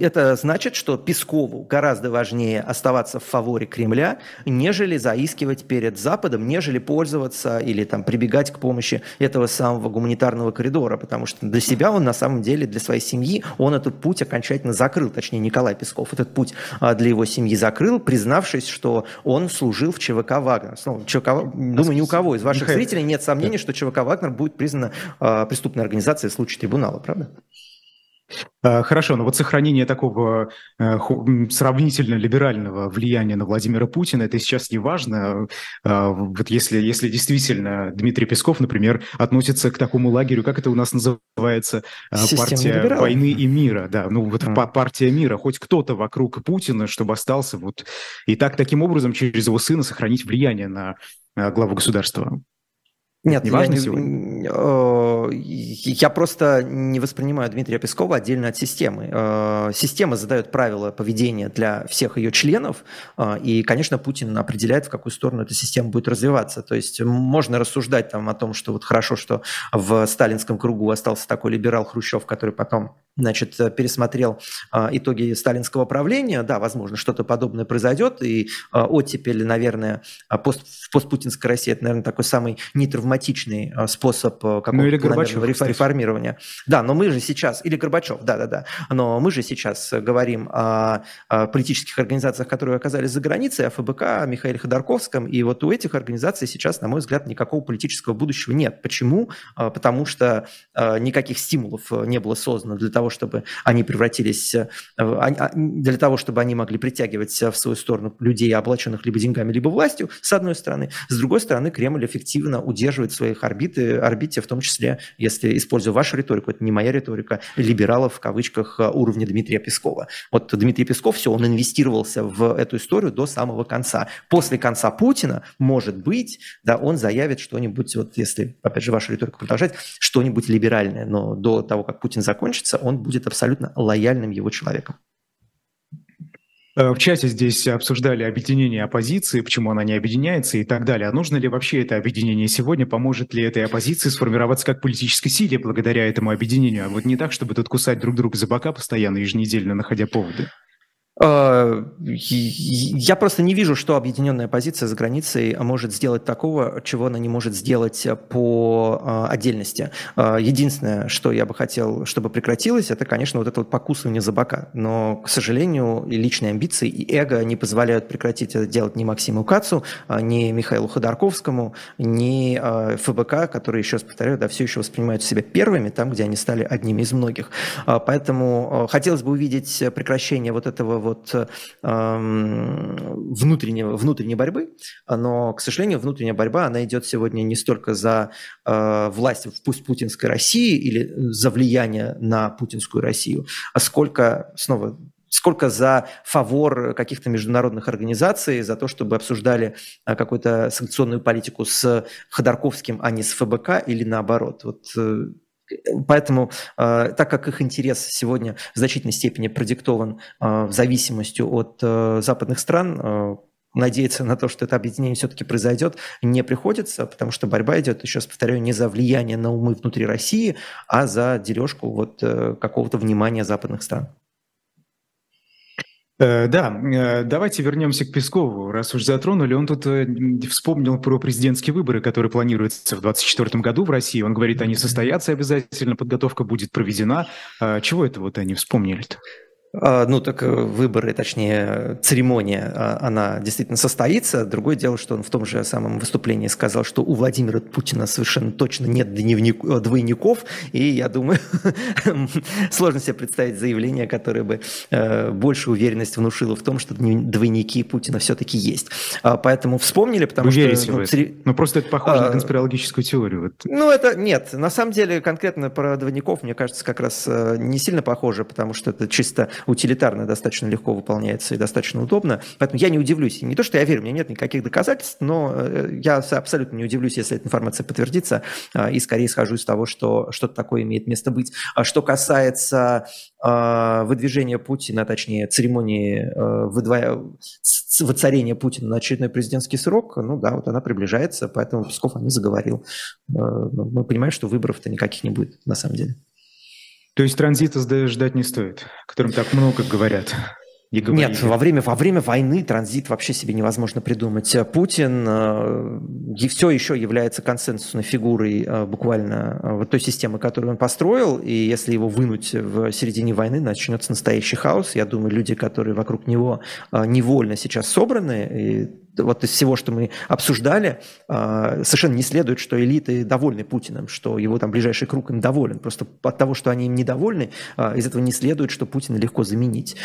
это значит, что Пескову гораздо важнее оставаться в фаворе Кремля, нежели заискивать перед Западом, нежели пользоваться или там прибегать к помощи этого самого гуманитарного коридора, потому что для себя он на самом деле, для своей семьи, он этот путь окончательно закрыл, точнее Николай Песков этот путь а, для его семьи закрыл, признавшись, что он служил в ЧВК «Вагнер». Снова, ЧВК, думаю, ни у кого из ваших Михаил. зрителей нет сомнений, что ЧВК «Вагнер» будет признана преступной организацией в случае трибунала, правда? А, хорошо, но вот сохранение такого э, сравнительно либерального влияния на Владимира Путина, это сейчас не важно. А, вот если, если действительно Дмитрий Песков, например, относится к такому лагерю, как это у нас называется, а, Система партия либералов. войны и мира, да, ну вот mm. партия мира, хоть кто-то вокруг Путина, чтобы остался вот и так таким образом через его сына сохранить влияние на главу государства. Нет, не важно я, сегодня? Э, я просто не воспринимаю Дмитрия Пескова отдельно от системы. Э, система задает правила поведения для всех ее членов, э, и, конечно, Путин определяет, в какую сторону эта система будет развиваться. То есть можно рассуждать там о том, что вот хорошо, что в сталинском кругу остался такой либерал Хрущев, который потом значит, пересмотрел итоги сталинского правления. Да, возможно, что-то подобное произойдет, и оттепель, наверное, пост, в постпутинской России, это, наверное, такой самый нетравматичный э, способ э, какого-то ну, или Горбачев, реформирования. Да, но мы же сейчас, или Горбачев, да-да-да, но мы же сейчас говорим о, о политических организациях, которые оказались за границей, о ФБК, о Михаиле Ходорковском, и вот у этих организаций сейчас, на мой взгляд, никакого политического будущего нет. Почему? Э, потому что никаких стимулов не было создано для того, чтобы они превратились, а, для того, чтобы они могли притягивать в свою сторону людей, облаченных либо деньгами, либо властью, с одной стороны. С другой стороны, Кремль эффективно удерживает своих орбиты, орбите, в том числе, если использую вашу риторику, это не моя риторика, либералов в кавычках э, уровня Дмитрия Пескова. Вот Дмитрий Песков, все, он инвестировался в эту историю до самого конца. После конца Путина, может быть, да, он заявит что-нибудь, вот если, опять же, вашу риторику продолжать, что-нибудь либеральное, но до того, как Путин закончится, он будет абсолютно лояльным его человеком. Э, в чате здесь обсуждали объединение оппозиции, почему она не объединяется и так далее. А нужно ли вообще это объединение сегодня? Поможет ли этой оппозиции сформироваться как политической силе благодаря этому объединению? А вот не так, чтобы тут кусать друг друга за бока постоянно, еженедельно находя поводы. Э, я просто не вижу, что объединенная позиция за границей может сделать такого, чего она не может сделать по э, отдельности. Э, единственное, что я бы хотел, чтобы прекратилось, это, конечно, вот это вот покусывание за бока. Но, к сожалению, и личные амбиции, и эго не позволяют прекратить это делать ни Максиму Кацу, ни Михаилу Ходорковскому, ни ФБК, которые, еще раз повторяю, да, все еще воспринимают себя первыми, там, где они стали одними из многих. Поэтому хотелось бы увидеть прекращение вот этого вот внутреннего, внутренней борьбы, но, к сожалению, внутренняя борьба, она идет сегодня не столько за э, власть в пусть путинской России или за влияние на путинскую Россию, а сколько, снова, сколько за фавор каких-то международных организаций, за то, чтобы обсуждали э, какую-то санкционную политику с Ходорковским, а не с ФБК или наоборот. Вот э, Поэтому, э, так как их интерес сегодня в значительной степени продиктован э, в зависимости от э, западных стран, надеяться на то, что это объединение все-таки произойдет, не приходится, потому что борьба идет, еще раз повторяю, не за влияние на умы внутри России, а за дележку вот какого-то внимания западных стран. Э, да, э, давайте вернемся к Пескову. Раз уж затронули, он тут э, вспомнил про президентские выборы, которые планируются в 2024 году в России. Он говорит, они состоятся обязательно, подготовка будет проведена. А чего это вот они вспомнили-то? А, ну, так э, выборы, точнее, церемония, а, она действительно состоится. Другое дело, что он в том же самом выступлении сказал, что у Владимира Путина совершенно точно нет дневник, э, двойников, и я думаю, (laughs) сложно себе представить заявление, которое бы э, больше уверенность внушило в том, что двойники Путина все-таки есть. А, поэтому вспомнили, потому Вы что... Верите ну, цери... ну, просто это похоже а, на конспирологическую теорию. Вот. Ну, это нет. На самом деле, конкретно про двойников, мне кажется, как раз не сильно похоже, потому что это чисто утилитарно достаточно легко выполняется и достаточно удобно. Поэтому я не удивлюсь. Не то, что я верю, у меня нет никаких доказательств, но э, я абсолютно не удивлюсь, если эта информация подтвердится, а, и скорее схожу из того, что что-то такое имеет место быть. А что касается а, выдвижения Путина, точнее, церемонии э, воцарения Путина на очередной президентский срок, ну да, вот она приближается, поэтому Песков о ней заговорил. Э, мы понимаем, что выборов-то никаких не будет, на самом деле. То есть транзита ждать не стоит, о котором так много говорят. Нет, во время, во время войны транзит вообще себе невозможно придумать. Путин э, все еще является консенсусной фигурой э, буквально э, вот той системы, которую он построил, и если его вынуть в середине войны, начнется настоящий хаос. Я думаю, люди, которые вокруг него э, невольно сейчас собраны, и вот из всего, что мы обсуждали, а, совершенно не следует, что элиты довольны Путиным, что его там ближайший круг им доволен. Просто от того, что они им недовольны, а, из этого не следует, что Путина легко заменить.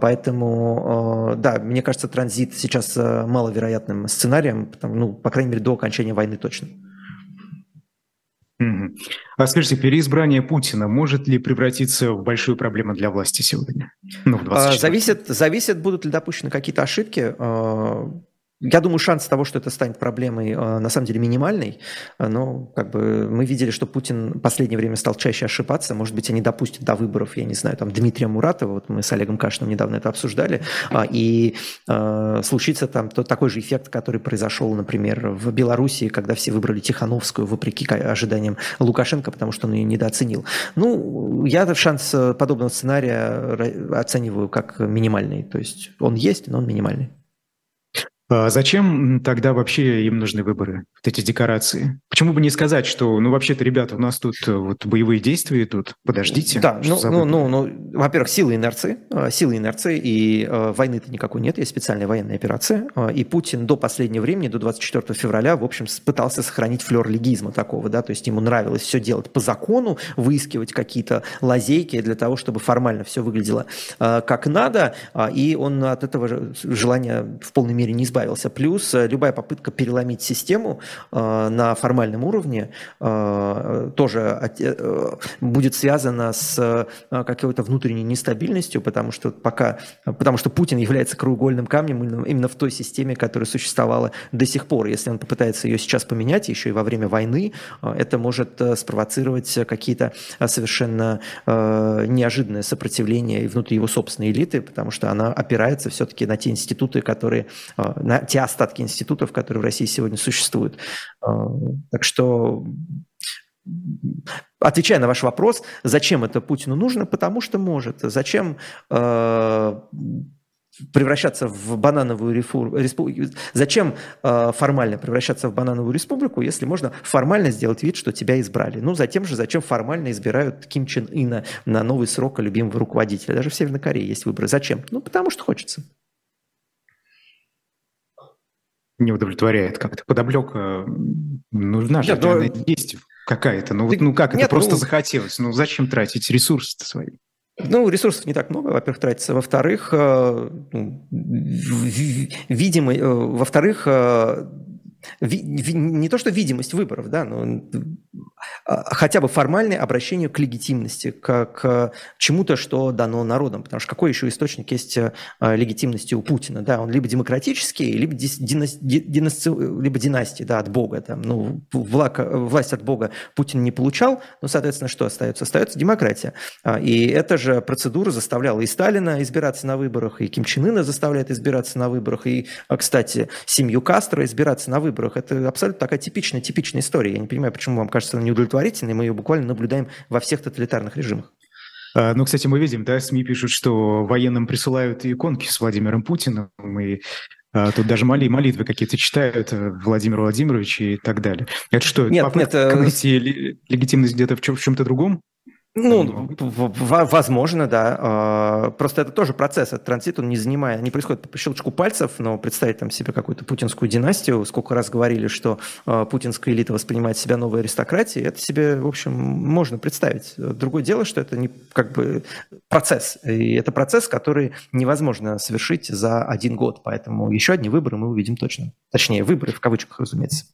Поэтому, да, мне кажется, транзит сейчас маловероятным сценарием, ну, по крайней мере, до окончания войны точно. А скажите, переизбрание Путина может ли превратиться в большую проблему для власти сегодня? Ну, в зависит, зависит, будут ли допущены какие-то ошибки. Я думаю, шанс того, что это станет проблемой, э, на самом деле минимальный. Но как бы мы видели, что Путин в последнее время стал чаще ошибаться. Может быть, они допустят до выборов, я не знаю, там Дмитрия Муратова, вот мы с Олегом Кашиным недавно это обсуждали, а, и э, случится там тот, такой же эффект, который произошел, например, в Белоруссии, когда все выбрали Тихановскую, вопреки ожиданиям Лукашенко, потому что он ее недооценил. Ну, я шанс э, подобного сценария оцениваю как минимальный. То есть он есть, но он минимальный. А зачем тогда вообще им нужны выборы, вот эти декорации? Почему бы не сказать, что, ну, вообще-то, ребята, у нас тут э, вот боевые действия идут, подождите. Да, ну, ну, ну, ну, во-первых, силы инерции, э, силы инерции, и э, войны-то никакой нет, есть специальная военная операция, э, и Путин до последнего времени, до 24 февраля, в общем, пытался сохранить флер легизма такого, да, то есть ему нравилось все делать по закону, выискивать какие-то лазейки для того, чтобы формально все выглядело э, как надо, э, и он от этого желания в полной мере не избавился избавился. Плюс э, любая попытка переломить систему э, на формальном уровне э, тоже будет связана с какой-то внутренней нестабильностью, потому что пока, потому что Путин является краеугольным камнем именно в той системе, которая существовала до сих пор. Если он попытается ее сейчас поменять, еще и во время войны, это может спровоцировать какие-то совершенно неожиданное сопротивление внутри его собственной элиты, потому что она опирается все-таки на те институты, которые, на те остатки институтов, которые в России сегодня существуют. А, так что Отвечая на ваш вопрос, зачем это Путину нужно? Потому что может. Зачем э, превращаться в банановую республику? Зачем э, формально превращаться в банановую республику, если можно формально сделать вид, что тебя избрали? Ну, затем же, зачем формально избирают Ким Чен Ына на новый срок любимого руководителя? Даже в Северной Корее есть выборы. Зачем? Ну, потому что хочется не удовлетворяет как-то. Подоблека нужна же, но... есть какая-то. Ну, Ты... ну как, нет, это просто ну... захотелось. Ну зачем тратить ресурсы свои? Ну, ресурсов не так много, во-первых, тратится. Во-вторых, э, ну, видимо, э, во-вторых, э, не то что видимость выборов, да, но хотя бы формальное обращение к легитимности, к, к чему-то, что дано народом. Потому что какой еще источник есть а, легитимности у Путина? Да, он либо демократический, либо, династи, династи, либо династия да, от Бога. Там, ну, власть от Бога Путин не получал, ну, соответственно, что остается? Остается демократия. А, и эта же процедура заставляла и Сталина избираться на выборах, и Ким Чен Ына заставляет избираться на выборах, и, кстати, семью Кастро избираться на выборах. Это абсолютно такая типичная, типичная история. Я не понимаю, почему вам кажется она неудовлетворительной. Мы ее буквально наблюдаем во всех тоталитарных режимах. А, ну, кстати, мы видим, да, СМИ пишут, что военным присылают иконки с Владимиром Путиным, и а, тут даже моли, молитвы какие-то читают э, Владимир Владимирович и так далее. Это что, нет, попытка нет, найти легитимность где-то в, чем- в чем-то другом? Ну, возможно, да. А, просто это тоже процесс. Этот транзит, он не занимает, не происходит по щелчку пальцев, но представить там себе какую-то путинскую династию, сколько раз говорили, что а, путинская элита воспринимает себя новой аристократией, это себе, в общем, можно представить. Другое дело, что это не как бы процесс. И это процесс, который невозможно совершить за один год. Поэтому еще одни выборы мы увидим точно. Точнее, выборы в кавычках, разумеется.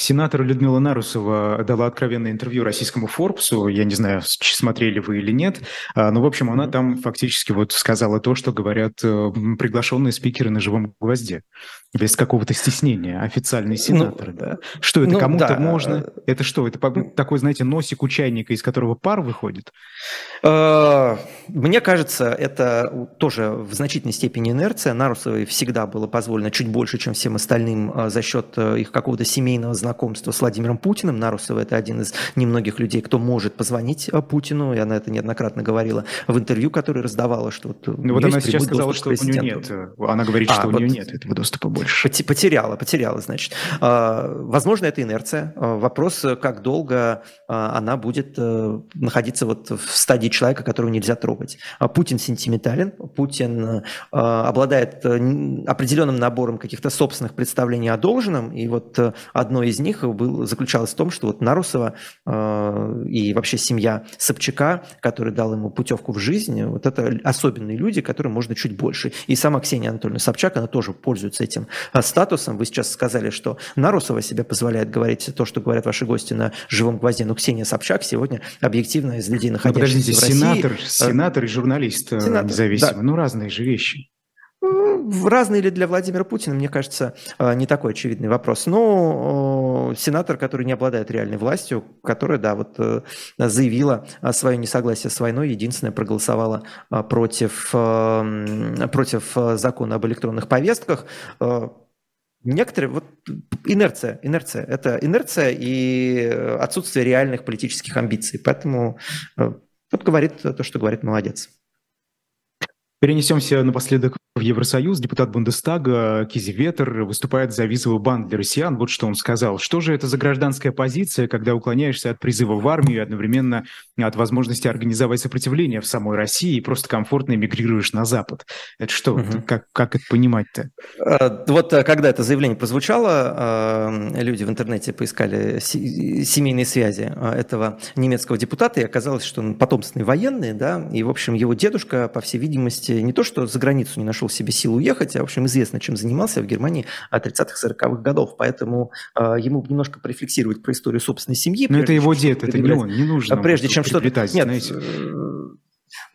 Сенатор Людмила Нарусова дала откровенное интервью российскому Форбсу. Я не знаю, смотрели вы или нет. А, но, в общем, она там фактически вот сказала то, что говорят э, приглашенные спикеры на живом гвозде. Без какого-то стеснения. Официальный ну, сенатор, ну, да. Что это, ну, кому-то да. можно? Это что, это такой, знаете, носик у чайника, из которого пар выходит? Э, мне кажется, это тоже в значительной степени инерция. Нарусовой всегда было позволено чуть больше, чем всем остальным э, за счет их какого-то семейного знакомства знакомство с Владимиром Путиным. Нарусова – это один из немногих людей, кто может позвонить э, Путину, и она это неоднократно говорила в интервью, которое раздавала, что вот, ну, вот она сейчас сказала, что у нее нет. Она говорит, что а, у нее вот нет этого доступа больше. Потеряла, потеряла, значит. А, возможно, это инерция. А, вопрос, как долго она будет э, находиться вот в стадии человека, которого нельзя трогать. Путин сентиментален, Путин обладает э, определенным набором каких-то собственных представлений о должном, и вот э, одно из них был, заключалось в том, что вот Нарусова и вообще семья Собчака, который дал ему путевку в жизнь, вот это особенные люди, которым можно чуть больше. И сама Ксения Анатольевна Собчак, она тоже пользуется этим а, статусом. Вы сейчас сказали, что Нарусова себе позволяет говорить то, что говорят ваши гости на живом гвозде. Но Ксения Собчак сегодня объективно из людей, находящихся подождите, в России... Сенатор, э, сенатор и журналист э, сенатор, независимый. Да. Ну, разные же вещи. Разные ли для Владимира Путина, мне кажется, э, не такой очевидный вопрос. Но сенатор, который не обладает реальной властью, которая, да, вот заявила свое несогласие с войной, единственное проголосовала против, против закона об электронных повестках, Некоторые, вот инерция, инерция, это инерция и отсутствие реальных политических амбиций. Поэтому э, вот говорит то, что говорит молодец. Перенесемся напоследок в Евросоюз. Депутат Бундестага Кизи Ветер выступает за визовый бан для россиян. Вот что он сказал. Что же это за гражданская позиция, когда уклоняешься от призыва в армию и одновременно от возможности организовать сопротивление в самой России и просто комфортно эмигрируешь на Запад? Это что? Угу. Как, как это понимать-то? Э, вот э, когда это заявление прозвучало, э, люди в интернете поискали семейные связи этого немецкого депутата, и оказалось, что он потомственный военный, да, и, в общем, его дедушка, по всей видимости, не то, что за границу не нашел себе силу уехать, а, в общем, известно, чем занимался в Германии от 30-х, 40-х годов. Поэтому э, ему немножко порефлексировать про историю собственной семьи. Но это его дед, это не он, не нужно. Прежде чем что-то... Нет, знаете.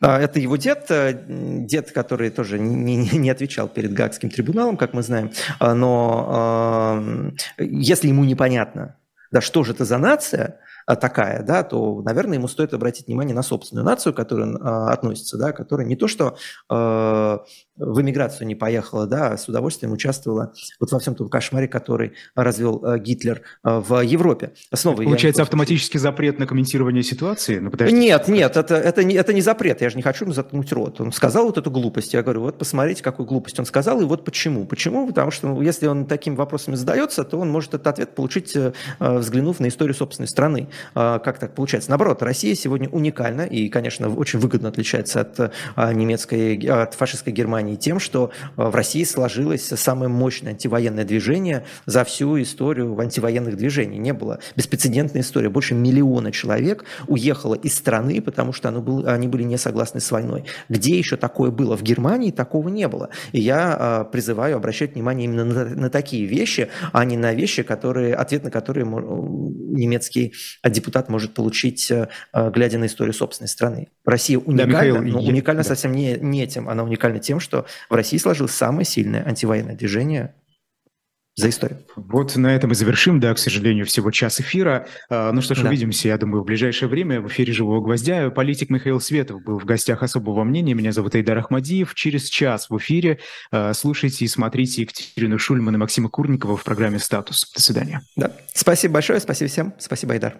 Э, это его дед, э, дед, который тоже не, не отвечал перед Гагским трибуналом, как мы знаем, э, но э, если ему непонятно, да что же это за нация, а, такая, да, то, наверное, ему стоит обратить внимание на собственную нацию, к которой он а, относится, да, которая не то что э, в эмиграцию не поехала, да, а с удовольствием участвовала вот во всем том кошмаре, который развел э, Гитлер э, в Европе. Снова Получается автоматический запрет на комментирование ситуации? Ну, нет, нет, это, это, не, это не запрет, я же не хочу ему заткнуть рот. Он сказал вот эту глупость, я говорю, вот посмотрите, какую глупость он сказал, и вот почему. Почему? Потому что ну, если он такими вопросами задается, то он может этот ответ получить, э, взглянув на историю собственной страны. А, как так получается? Наоборот, Россия сегодня уникальна и, конечно, очень выгодно отличается от а, немецкой, от фашистской Германии тем, что а, в России сложилось самое мощное антивоенное движение за всю историю антивоенных движений. Не было беспрецедентная история. Больше миллиона человек уехало из страны, потому что оно было, они были не согласны с войной. Где еще такое было? В Германии такого не было. И я призываю обращать внимание именно на, на такие вещи, а не на вещи, которые, ответ на которые немецкий депутат может получить, э, э, глядя на историю собственной страны. Россия уникальна, да, Михаил, но уникальна да. совсем не, не этим. Она уникальна тем, что в России сложилось самое сильное антивоенное движение за историю. Вот на этом и завершим, да, к сожалению, всего час эфира. А, ну что ж, да. увидимся, я думаю, в ближайшее время в эфире «Живого гвоздя». Политик Михаил Светов был в гостях особого мнения. Меня зовут Айдар Ахмадиев. Через час в эфире а, слушайте и смотрите Екатерину Шульман и Максима Курникова в программе «Статус». До свидания. Да. Спасибо большое, спасибо всем. Спасибо, Айдар.